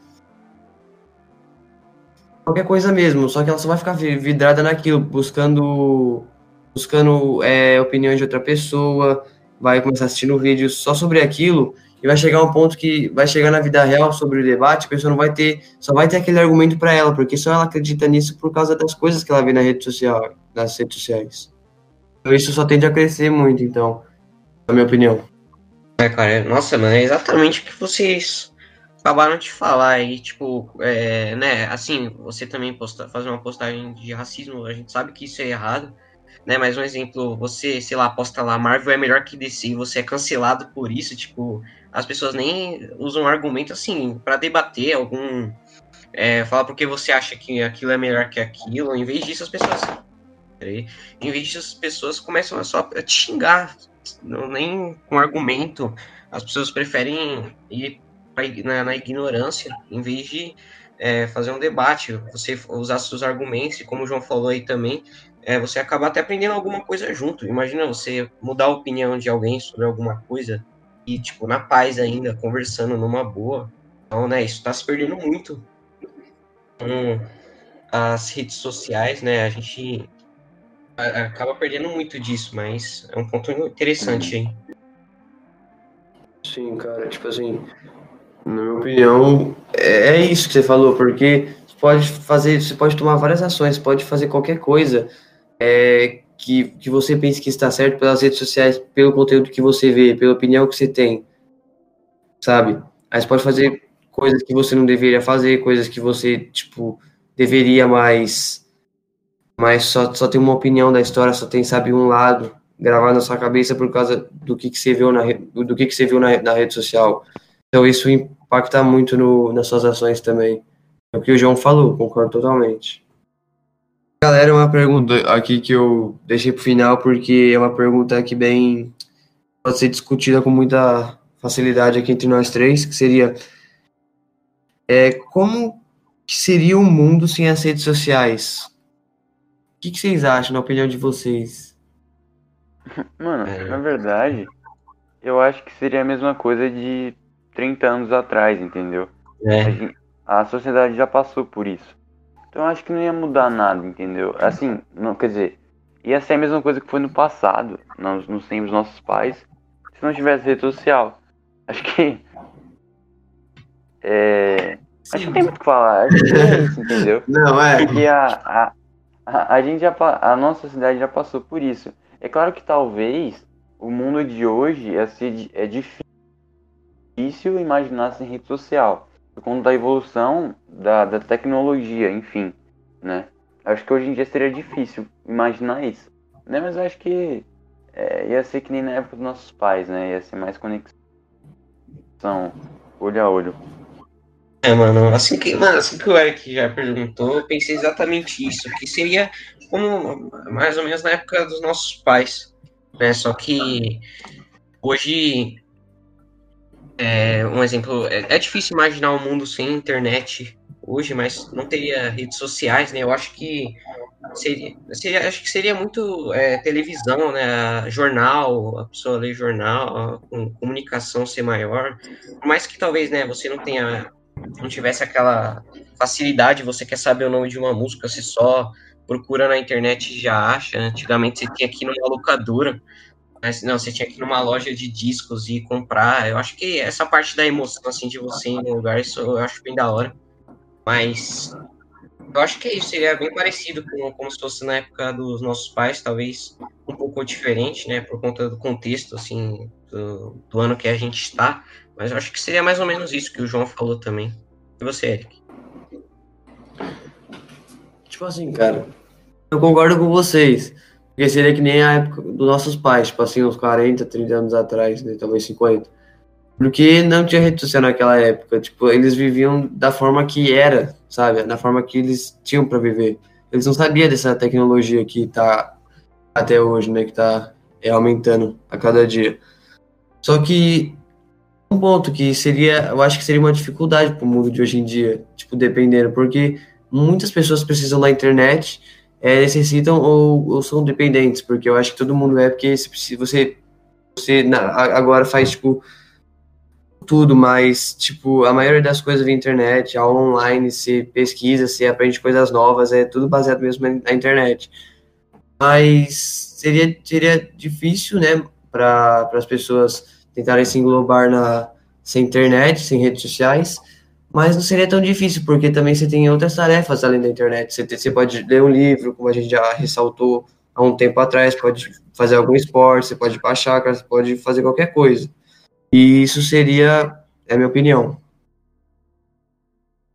C: Qualquer coisa mesmo, só que ela só vai ficar vidrada naquilo, buscando buscando é, opiniões de outra pessoa, vai começar assistindo vídeos só sobre aquilo, e vai chegar um ponto que vai chegar na vida real sobre o debate, a pessoa não vai ter, só vai ter aquele argumento para ela, porque só ela acredita nisso por causa das coisas que ela vê na rede social, nas redes sociais. Então isso só tende a crescer muito, então, na minha opinião.
A: É, cara, nossa, mano, é exatamente o que vocês acabaram de falar aí, tipo, é, né, assim, você também posta, fazer uma postagem de racismo, a gente sabe que isso é errado, né, mas um exemplo, você, sei lá, posta lá, Marvel é melhor que DC, você é cancelado por isso, tipo, as pessoas nem usam argumento assim para debater algum. É, falar porque você acha que aquilo é melhor que aquilo. Em vez disso, as pessoas. Em vez disso, as pessoas começam a só a te xingar. Não, nem com argumento. As pessoas preferem ir na, na ignorância em vez de é, fazer um debate. Você usar seus argumentos, e como o João falou aí também, é, você acaba até aprendendo alguma coisa junto. Imagina você mudar a opinião de alguém sobre alguma coisa e, tipo, na paz ainda, conversando numa boa. Então, né, isso tá se perdendo muito com as redes sociais, né? A gente acaba perdendo muito disso, mas é um ponto interessante aí.
C: Sim, cara, tipo assim, na minha opinião, é, é isso que você falou, porque você pode fazer, você pode tomar várias ações, pode fazer qualquer coisa é, que, que você pense que está certo pelas redes sociais, pelo conteúdo que você vê, pela opinião que você tem, sabe? Aí você pode fazer coisas que você não deveria fazer, coisas que você, tipo, deveria mais, mas só, só tem uma opinião da história, só tem, sabe, um lado gravado na sua cabeça por causa do que, que você viu na, do que, que você viu na, na rede social. Então isso impacta muito no, nas suas ações também. É o que o João falou, concordo totalmente. Galera, uma pergunta aqui que eu deixei pro final, porque é uma pergunta que bem pode ser discutida com muita facilidade aqui entre nós três, que seria é, como que seria o um mundo sem as redes sociais? O que, que vocês acham, na opinião de vocês?
B: Mano, é. na verdade, eu acho que seria a mesma coisa de 30 anos atrás, entendeu? É. A, a sociedade já passou por isso. Então eu acho que não ia mudar nada, entendeu? Assim, não, quer dizer, ia ser a mesma coisa que foi no passado, nos, nos tempos dos nossos pais, se não tivesse rede social. Acho que. É. Sim. Acho que tem muito o que falar. Acho que é isso, entendeu?
C: Não, é.
B: Porque a, a, a, a, gente já, a nossa cidade já passou por isso. É claro que talvez o mundo de hoje é, ser, é difícil imaginar sem rede social por conta da evolução da, da tecnologia, enfim, né? Acho que hoje em dia seria difícil imaginar isso, né? Mas acho que é, ia ser que nem na época dos nossos pais, né? Ia ser mais conexão, olho a olho.
A: É, mano, assim que, mano, assim que o Eric já perguntou, eu pensei exatamente isso, que seria como mais ou menos na época dos nossos pais, né? Só que hoje é, um exemplo, é, é, difícil imaginar um mundo sem internet hoje, mas não teria redes sociais, né? Eu acho que seria, seria acho que seria muito é, televisão, né? Jornal, a pessoa ler jornal, a comunicação ser maior, por mais que talvez, né? Você não tenha, não tivesse aquela facilidade, você quer saber o nome de uma música, você só procura na internet e já acha. Antigamente você tinha aqui numa locadora mas não, você tinha que ir numa loja de discos e comprar. Eu acho que essa parte da emoção, assim, de você ir no lugar, isso eu acho bem da hora. Mas eu acho que é isso, seria bem parecido com como se fosse na época dos nossos pais, talvez um pouco diferente, né, por conta do contexto, assim, do, do ano que a gente está. Mas eu acho que seria mais ou menos isso que o João falou também. E você, Eric?
C: Tipo assim, cara, eu concordo com vocês. Porque seria que nem a época dos nossos pais, tipo assim, uns 40, 30 anos atrás, né? talvez 50. Porque não tinha rede social naquela época. Tipo, eles viviam da forma que era, sabe? Da forma que eles tinham para viver. Eles não sabiam dessa tecnologia que tá até hoje, né? Que tá é, aumentando a cada dia. Só que um ponto que seria, eu acho que seria uma dificuldade para o mundo de hoje em dia, tipo, dependendo, porque muitas pessoas precisam da internet, é, necessitam ou, ou, são dependentes, porque eu acho que todo mundo é, porque se você, você agora faz, tipo, tudo, mas, tipo, a maioria das coisas via internet, aula online, se pesquisa, se aprende coisas novas, é tudo baseado mesmo na internet. Mas seria, seria difícil, né, para as pessoas tentarem se englobar na sem internet, sem redes sociais, mas não seria tão difícil, porque também você tem outras tarefas além da internet. Você, você pode ler um livro, como a gente já ressaltou há um tempo atrás, pode fazer algum esporte, você pode baixar, você pode fazer qualquer coisa. E isso seria, é a minha opinião.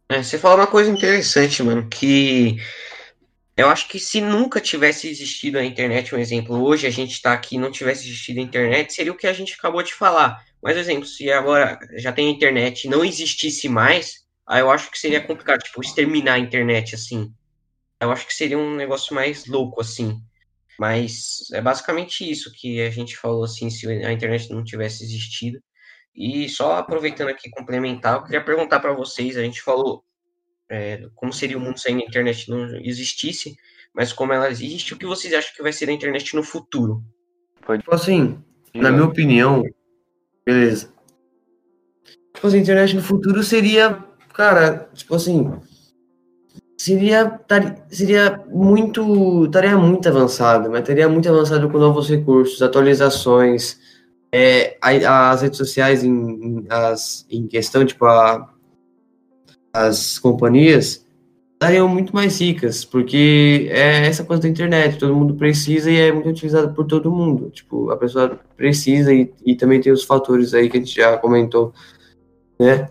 A: É, você falou uma coisa interessante, mano, que eu acho que se nunca tivesse existido a internet, um exemplo, hoje a gente está aqui não tivesse existido a internet, seria o que a gente acabou de falar. Mas, exemplo, se agora já tem a internet e não existisse mais, aí eu acho que seria complicado, tipo, exterminar a internet, assim. Eu acho que seria um negócio mais louco, assim. Mas é basicamente isso que a gente falou, assim, se a internet não tivesse existido. E só aproveitando aqui, complementar, eu queria perguntar para vocês, a gente falou é, como seria o mundo se a internet não existisse, mas como ela existe, o que vocês acham que vai ser a internet no futuro?
C: Tipo assim, na minha opinião, beleza. Tipo assim, a internet no futuro seria, cara, tipo assim, seria, seria muito, estaria muito avançado, mas estaria muito avançado com novos recursos, atualizações, é, as redes sociais em, em, as, em questão, tipo, a, as companhias estariam muito mais ricas, porque é essa coisa da internet, todo mundo precisa e é muito utilizado por todo mundo. Tipo, a pessoa precisa e, e também tem os fatores aí que a gente já comentou, né?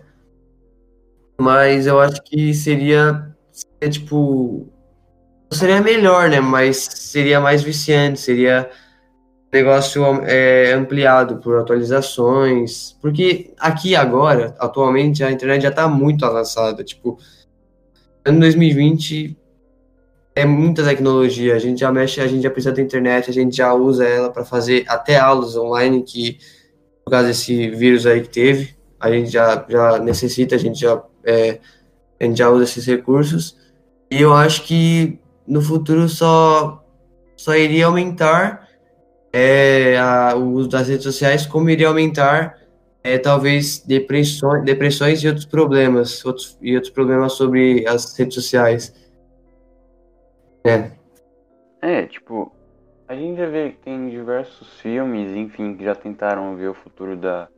C: Mas eu acho que seria, seria tipo, seria melhor, né? Mas seria mais viciante, seria negócio é, ampliado por atualizações, porque aqui agora, atualmente, a internet já está muito avançada, tipo, ano 2020 é muita tecnologia, a gente já mexe, a gente já precisa da internet, a gente já usa ela para fazer até aulas online, que por causa desse vírus aí que teve, a gente já, já necessita, a gente já, é, a gente já usa esses recursos, e eu acho que no futuro só, só iria aumentar é, a, o uso das redes sociais, como iria aumentar é, talvez depressões, depressões e outros problemas, outros, e outros problemas sobre as redes sociais.
B: É. É, tipo, a gente já vê que tem diversos filmes, enfim, que já tentaram ver o futuro da.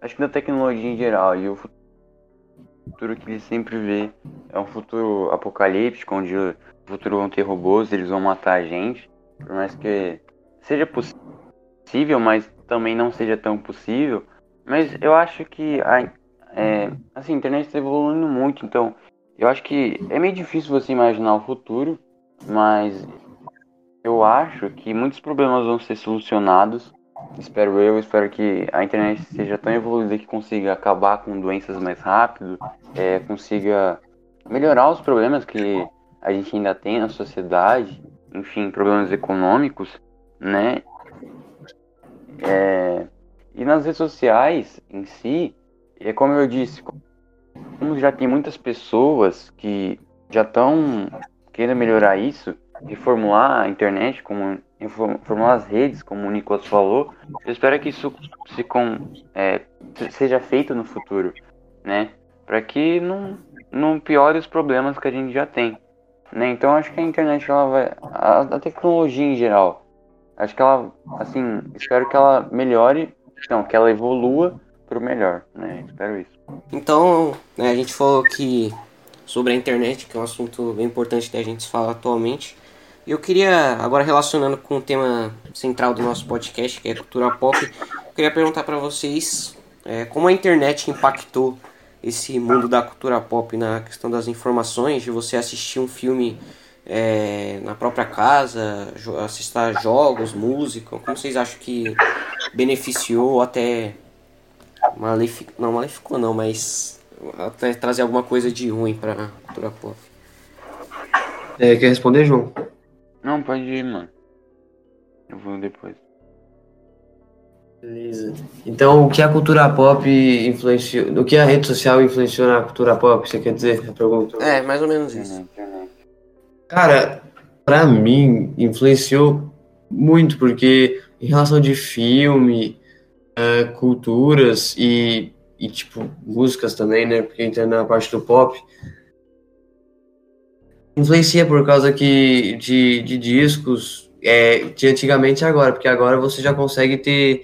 B: Acho que da tecnologia em geral. E o futuro que ele sempre vê é um futuro apocalíptico, onde o futuro vão ter robôs, eles vão matar a gente. Por mais que seja possível, mas também não seja tão possível. Mas eu acho que a, é, assim, a internet está evoluindo muito, então eu acho que é meio difícil você imaginar o futuro, mas eu acho que muitos problemas vão ser solucionados. Espero eu, espero que a internet seja tão evoluída que consiga acabar com doenças mais rápido, é, consiga melhorar os problemas que a gente ainda tem na sociedade, enfim, problemas econômicos né? É, e nas redes sociais em si, é como eu disse, como já tem muitas pessoas que já estão querendo melhorar isso, reformular a internet, como reformular as redes, como o Nicolas falou, eu espero que isso se com, é, seja feito no futuro, né? Para que não, não piore os problemas que a gente já tem. Né? Então acho que a internet ela vai. A, a tecnologia em geral, acho que ela, assim, espero que ela melhore, que ela evolua para o melhor, né? Espero isso.
A: Então, né, a gente falou aqui sobre a internet, que é um assunto bem importante da gente falar atualmente. E eu queria, agora relacionando com o tema central do nosso podcast, que é cultura pop, eu queria perguntar para vocês é, como a internet impactou esse mundo da cultura pop na questão das informações, de você assistir um filme é, na própria casa, assistir jogos, música? Como vocês acham que beneficiou ou até maleficou, não maleficou não, mas até trazer alguma coisa de ruim pra cultura pop.
C: É, quer responder, João?
B: Não, pode ir, mano. Eu vou depois.
C: Beleza. Então, o que a cultura pop influenciou, o que a rede social influenciou na cultura pop, você quer dizer? A pergunta.
A: É, mais ou menos isso.
C: Cara, pra mim, influenciou muito, porque em relação de filme, uh, culturas e, e, tipo, músicas também, né? Porque entra na parte do pop. Influencia por causa que de, de discos é, de antigamente e agora, porque agora você já consegue ter,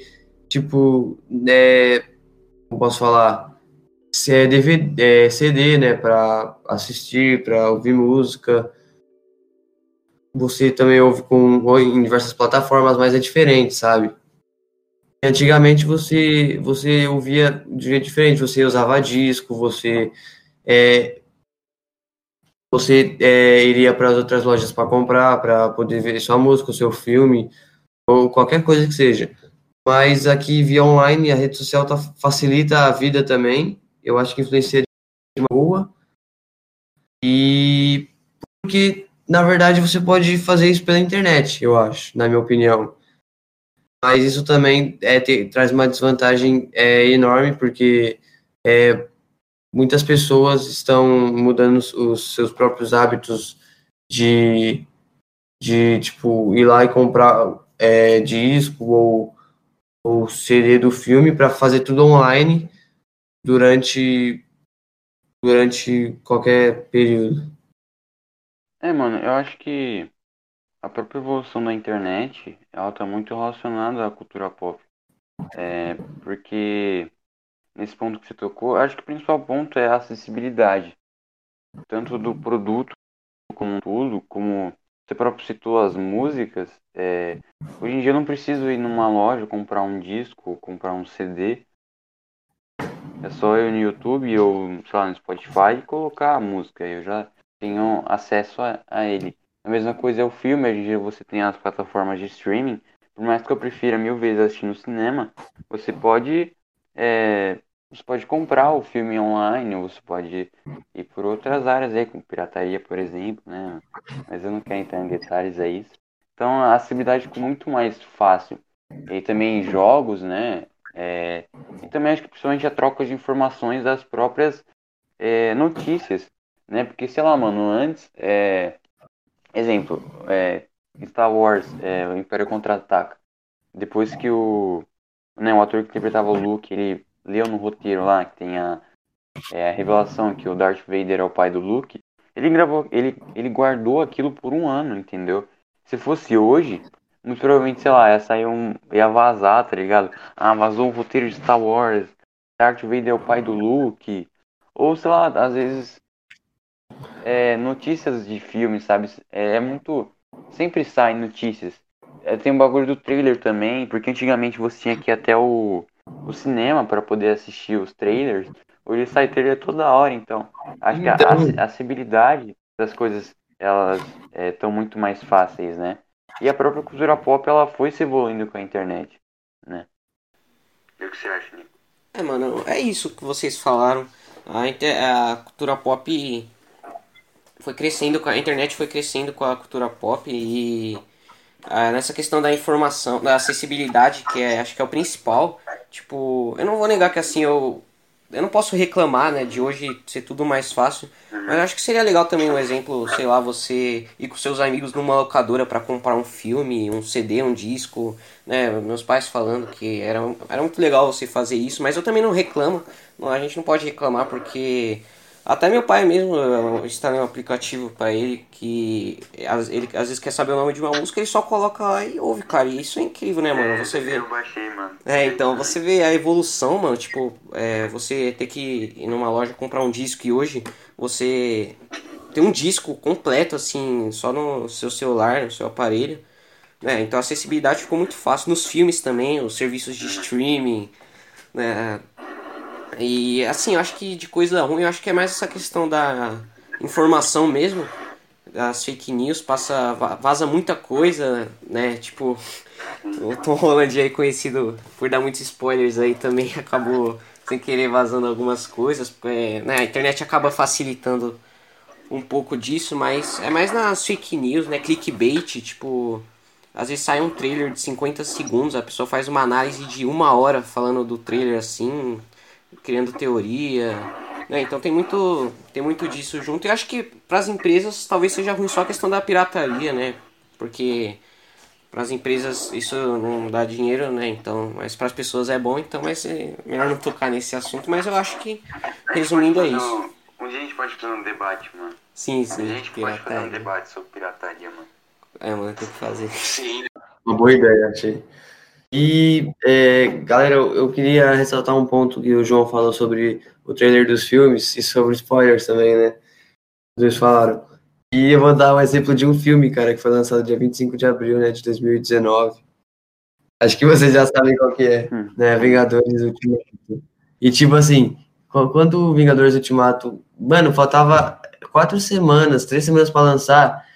C: tipo, né, como posso falar, DVD, é, CD, né, para assistir, para ouvir música. Você também ouve com, em diversas plataformas, mas é diferente, sabe? Antigamente você você ouvia de jeito diferente, você usava disco, você é, você é, iria para as outras lojas para comprar, para poder ver sua música, o seu filme, ou qualquer coisa que seja. Mas aqui via online, a rede social tá, facilita a vida também. Eu acho que influencia de uma boa. E porque, na verdade, você pode fazer isso pela internet, eu acho, na minha opinião. Mas isso também é, te, traz uma desvantagem é, enorme, porque é, muitas pessoas estão mudando os seus próprios hábitos de, de tipo, ir lá e comprar é, disco ou, ou CD do filme para fazer tudo online durante, durante qualquer período.
B: É, mano, eu acho que a própria evolução da internet, ela tá muito relacionada à cultura pop. É, porque nesse ponto que você tocou, acho que o principal ponto é a acessibilidade, tanto do produto como tudo, como você próprio citou as músicas. É, hoje em dia eu não preciso ir numa loja comprar um disco, comprar um CD. É só eu no YouTube ou sei lá, no Spotify e colocar a música. Eu já tenho acesso a, a ele. A mesma coisa é o filme, hoje em dia você tem as plataformas de streaming. Por mais que eu prefira mil vezes assistir no cinema, você pode é, você pode comprar o filme online, ou você pode ir por outras áreas aí, como pirataria, por exemplo, né? Mas eu não quero entrar em detalhes aí. Então a acessibilidade ficou muito mais fácil. E também jogos, né? É, e também acho que principalmente a troca de informações das próprias é, notícias, né? Porque, sei lá, mano, antes, é, exemplo, é, Star Wars, é, o Império Contra-Ataca, depois que o, né, o ator que interpretava o Luke, ele leu no roteiro lá, que tem a, é, a revelação que o Darth Vader é o pai do Luke, ele gravou, ele, ele guardou aquilo por um ano, entendeu? Se fosse hoje, muito provavelmente, sei lá, ia sair um. ia vazar, tá ligado? Ah, vazou um roteiro de Star Wars, Darth Vader é o pai do Luke. Ou, sei lá, às vezes. É, notícias de filmes, sabe? É, é muito. Sempre saem notícias. É, tem um bagulho do trailer também, porque antigamente você tinha que ir até o o cinema para poder assistir os trailers, hoje sai trailer toda hora, então acho então... que a então- acessibilidade das coisas elas estão é, muito mais fáceis, né? E a própria cultura pop ela foi se evoluindo com a internet, né? E o que você acha, Nico?
A: É, mano, é isso que vocês falaram. A, inter... a cultura pop foi crescendo, a internet foi crescendo com a cultura pop e ah, nessa questão da informação, da acessibilidade, que é, acho que é o principal. Tipo, eu não vou negar que assim eu eu não posso reclamar, né, de hoje ser tudo mais fácil, mas acho que seria legal também um exemplo, sei lá, você ir com seus amigos numa locadora para comprar um filme, um CD, um disco, né, meus pais falando que era, era muito legal você fazer isso, mas eu também não reclamo, a gente não pode reclamar porque até meu pai mesmo, eu instalei um aplicativo para ele que ele às vezes quer saber o nome de uma música, ele só coloca lá e ouve, cara. E isso é incrível, né, mano? Você vê.
B: Eu baixei, mano.
A: É, então, você vê a evolução, mano. Tipo, é, você ter que ir numa loja comprar um disco e hoje você tem um disco completo, assim, só no seu celular, no seu aparelho. Né? Então a acessibilidade ficou muito fácil. Nos filmes também, os serviços de streaming, né? E assim, eu acho que de coisa ruim, eu acho que é mais essa questão da informação mesmo. Das fake news, passa, vaza muita coisa, né? Tipo, o Tom Holland aí conhecido por dar muitos spoilers aí também acabou sem querer vazando algumas coisas, porque né, a internet acaba facilitando um pouco disso, mas é mais nas fake news, né, clickbait, tipo, às vezes sai um trailer de 50 segundos, a pessoa faz uma análise de uma hora falando do trailer assim, criando teoria, né, então tem muito, tem muito disso junto, e acho que para as empresas talvez seja ruim só a questão da pirataria, né, porque para as empresas isso não dá dinheiro, né? Então, mas para as pessoas é bom, então vai ser melhor não tocar nesse assunto. Mas eu acho que, resumindo, é isso.
B: Um dia a gente pode fazer um debate, mano.
A: Sim, sim.
B: Um dia a gente pode fazer um debate sobre pirataria, mano.
A: É, mano, tem que fazer.
B: Sim.
C: Uma boa ideia, achei. E, é, galera, eu, queria ressaltar um ponto que o João falou sobre o trailer dos filmes e sobre spoilers também, né? Vocês falaram. E eu vou dar um exemplo de um filme, cara, que foi lançado dia 25 de abril, né, de 2019. Acho que vocês já sabem qual que é,
B: Hum.
C: né, Vingadores Ultimato. E tipo assim, qu- quando o Vingadores Ultimato, mano, faltava quatro semanas, três semanas pra lançar,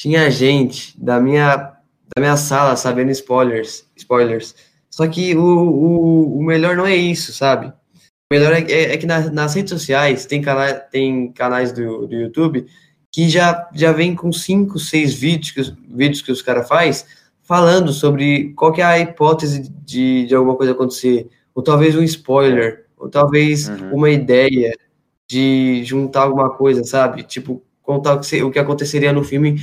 C: tinha gente da minha, da minha sala sabendo spoilers, spoilers. Só que o, o, o melhor não é isso, sabe? O melhor é, é- é que na- nas redes sociais tem, cana tem canais do, do YouTube que já, já vem com cinco, seis vídeos que os, vídeos que os caras faz falando sobre qual que é a hipótese de, de alguma coisa acontecer, ou talvez um spoiler, ou talvez
B: Uhum.
C: uma ideia de juntar alguma coisa, sabe? Tipo, contar o que, se- o que aconteceria no filme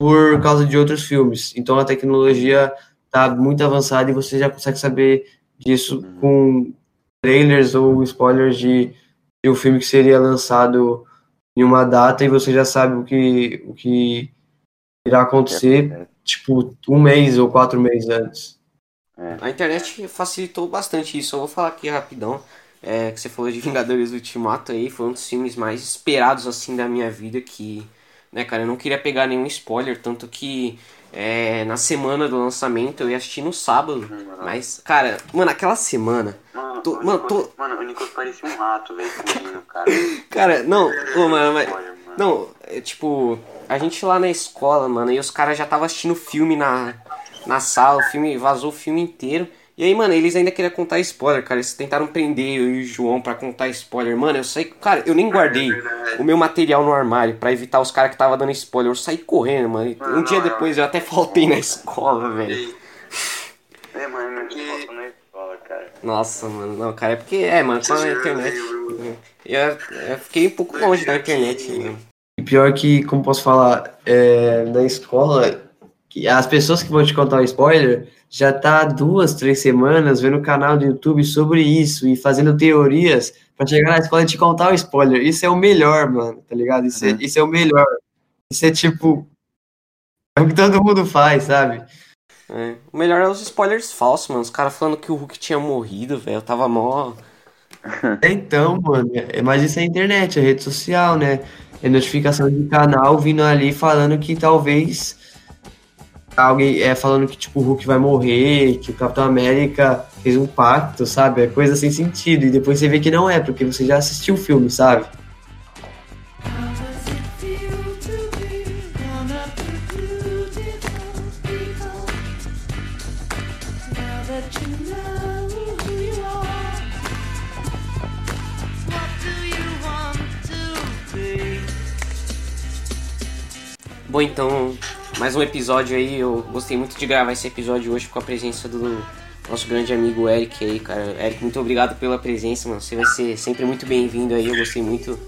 C: por causa de outros filmes. Então a tecnologia tá muito avançada e você já consegue saber disso
B: Uhum.
C: com trailers ou spoilers de, de um filme que seria lançado em uma data e você já sabe o que, o que irá acontecer, tipo, um mês ou quatro meses antes.
A: A internet facilitou bastante isso. Eu vou falar aqui rapidão. É, que você falou de Vingadores Ultimato aí, foi um dos filmes mais esperados assim da minha vida que, né, cara, eu não queria pegar nenhum spoiler, tanto que é, na semana do lançamento eu ia assistir no sábado, mas, cara, mano, aquela semana,
B: Mano,
A: Tô-
B: o
A: mano,
B: Nicolas,
A: tô-
B: mano, o Nicolas parecia um rato, velho, cara.
A: cara, não, ô, mano, mas. Não, é, tipo, a gente lá na escola, mano, e os caras já estavam assistindo filme na, na sala, o filme vazou o filme inteiro. E aí, mano, eles ainda queriam contar spoiler, cara. Eles tentaram prender eu e o João pra contar spoiler. Mano, eu saí. Cara, eu nem guardei o meu material no armário pra evitar os caras que tava dando spoiler. Eu saí correndo, mano. E Um dia depois eu até faltei na escola, velho.
B: É, mano, na cara.
A: Nossa, mano, não, cara, é porque. É, mano, com a internet. Eu, eu fiquei um pouco longe da internet, mano.
C: E pior que, como posso falar, é, na escola, que as pessoas que vão te contar o spoiler já tá há duas, três semanas vendo o canal do YouTube sobre isso e fazendo teorias pra chegar na escola e te contar o spoiler. Isso é o melhor, mano, tá ligado? Isso, é,
B: Uhum.
C: isso é o melhor. Isso é tipo. É o que todo mundo faz, sabe?
A: É. O melhor é os spoilers falsos, mano. Os caras falando que o Hulk tinha morrido, velho. Eu tava mó.
C: Então, mano, é, mas isso é a internet, é rede social, né? É notificação de canal vindo ali falando que talvez alguém é falando que tipo o Hulk vai morrer, que o Capitão América fez um pacto, sabe? É coisa sem sentido. E depois você vê que não é, porque você já assistiu o filme, sabe?
A: Bom, então, mais um episódio aí. Eu gostei muito de gravar esse episódio hoje com a presença do nosso grande amigo Eric aí, cara. Eric, muito obrigado pela presença, mano. Você vai ser sempre muito bem-vindo aí. Eu gostei muito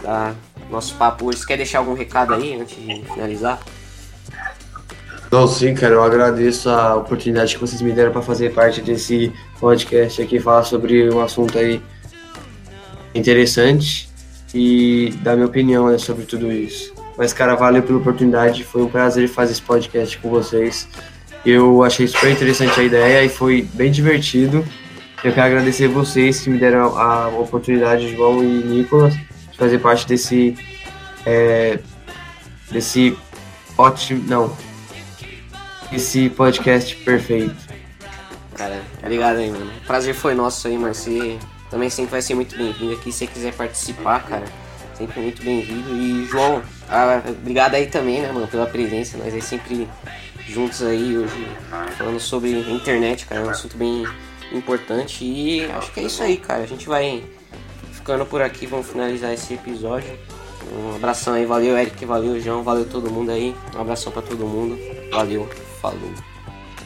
A: da nosso papo hoje. Você quer deixar algum recado aí antes de finalizar?
C: Não, sim, cara, eu agradeço a oportunidade que vocês me deram para fazer parte desse podcast aqui, falar sobre um assunto aí interessante e dar minha opinião né, sobre tudo isso. Mas, cara, valeu pela oportunidade, foi um prazer fazer esse podcast com vocês. Eu achei super interessante a ideia e foi bem divertido. Eu quero agradecer vocês que me deram a oportunidade, João e Nicolas, de fazer parte desse. é, desse ótimo. Não, esse podcast perfeito.
A: Cara, obrigado aí, mano. O prazer foi nosso aí, mano. Você também sempre vai ser muito bem-vindo aqui. Se você quiser participar, cara, sempre muito bem-vindo. E, João, ah, obrigado aí também, né, mano, pela presença. Nós aí sempre juntos aí hoje, falando sobre a internet, cara. É um assunto bem importante. E acho que é isso aí, cara. A gente vai ficando por aqui, vamos finalizar esse episódio. Um abração aí, valeu Eric, valeu João, valeu todo mundo aí. Um abração pra todo mundo. Valeu, falou.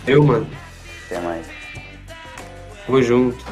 C: Eu, mano.
B: Até mais.
C: Tamo junto.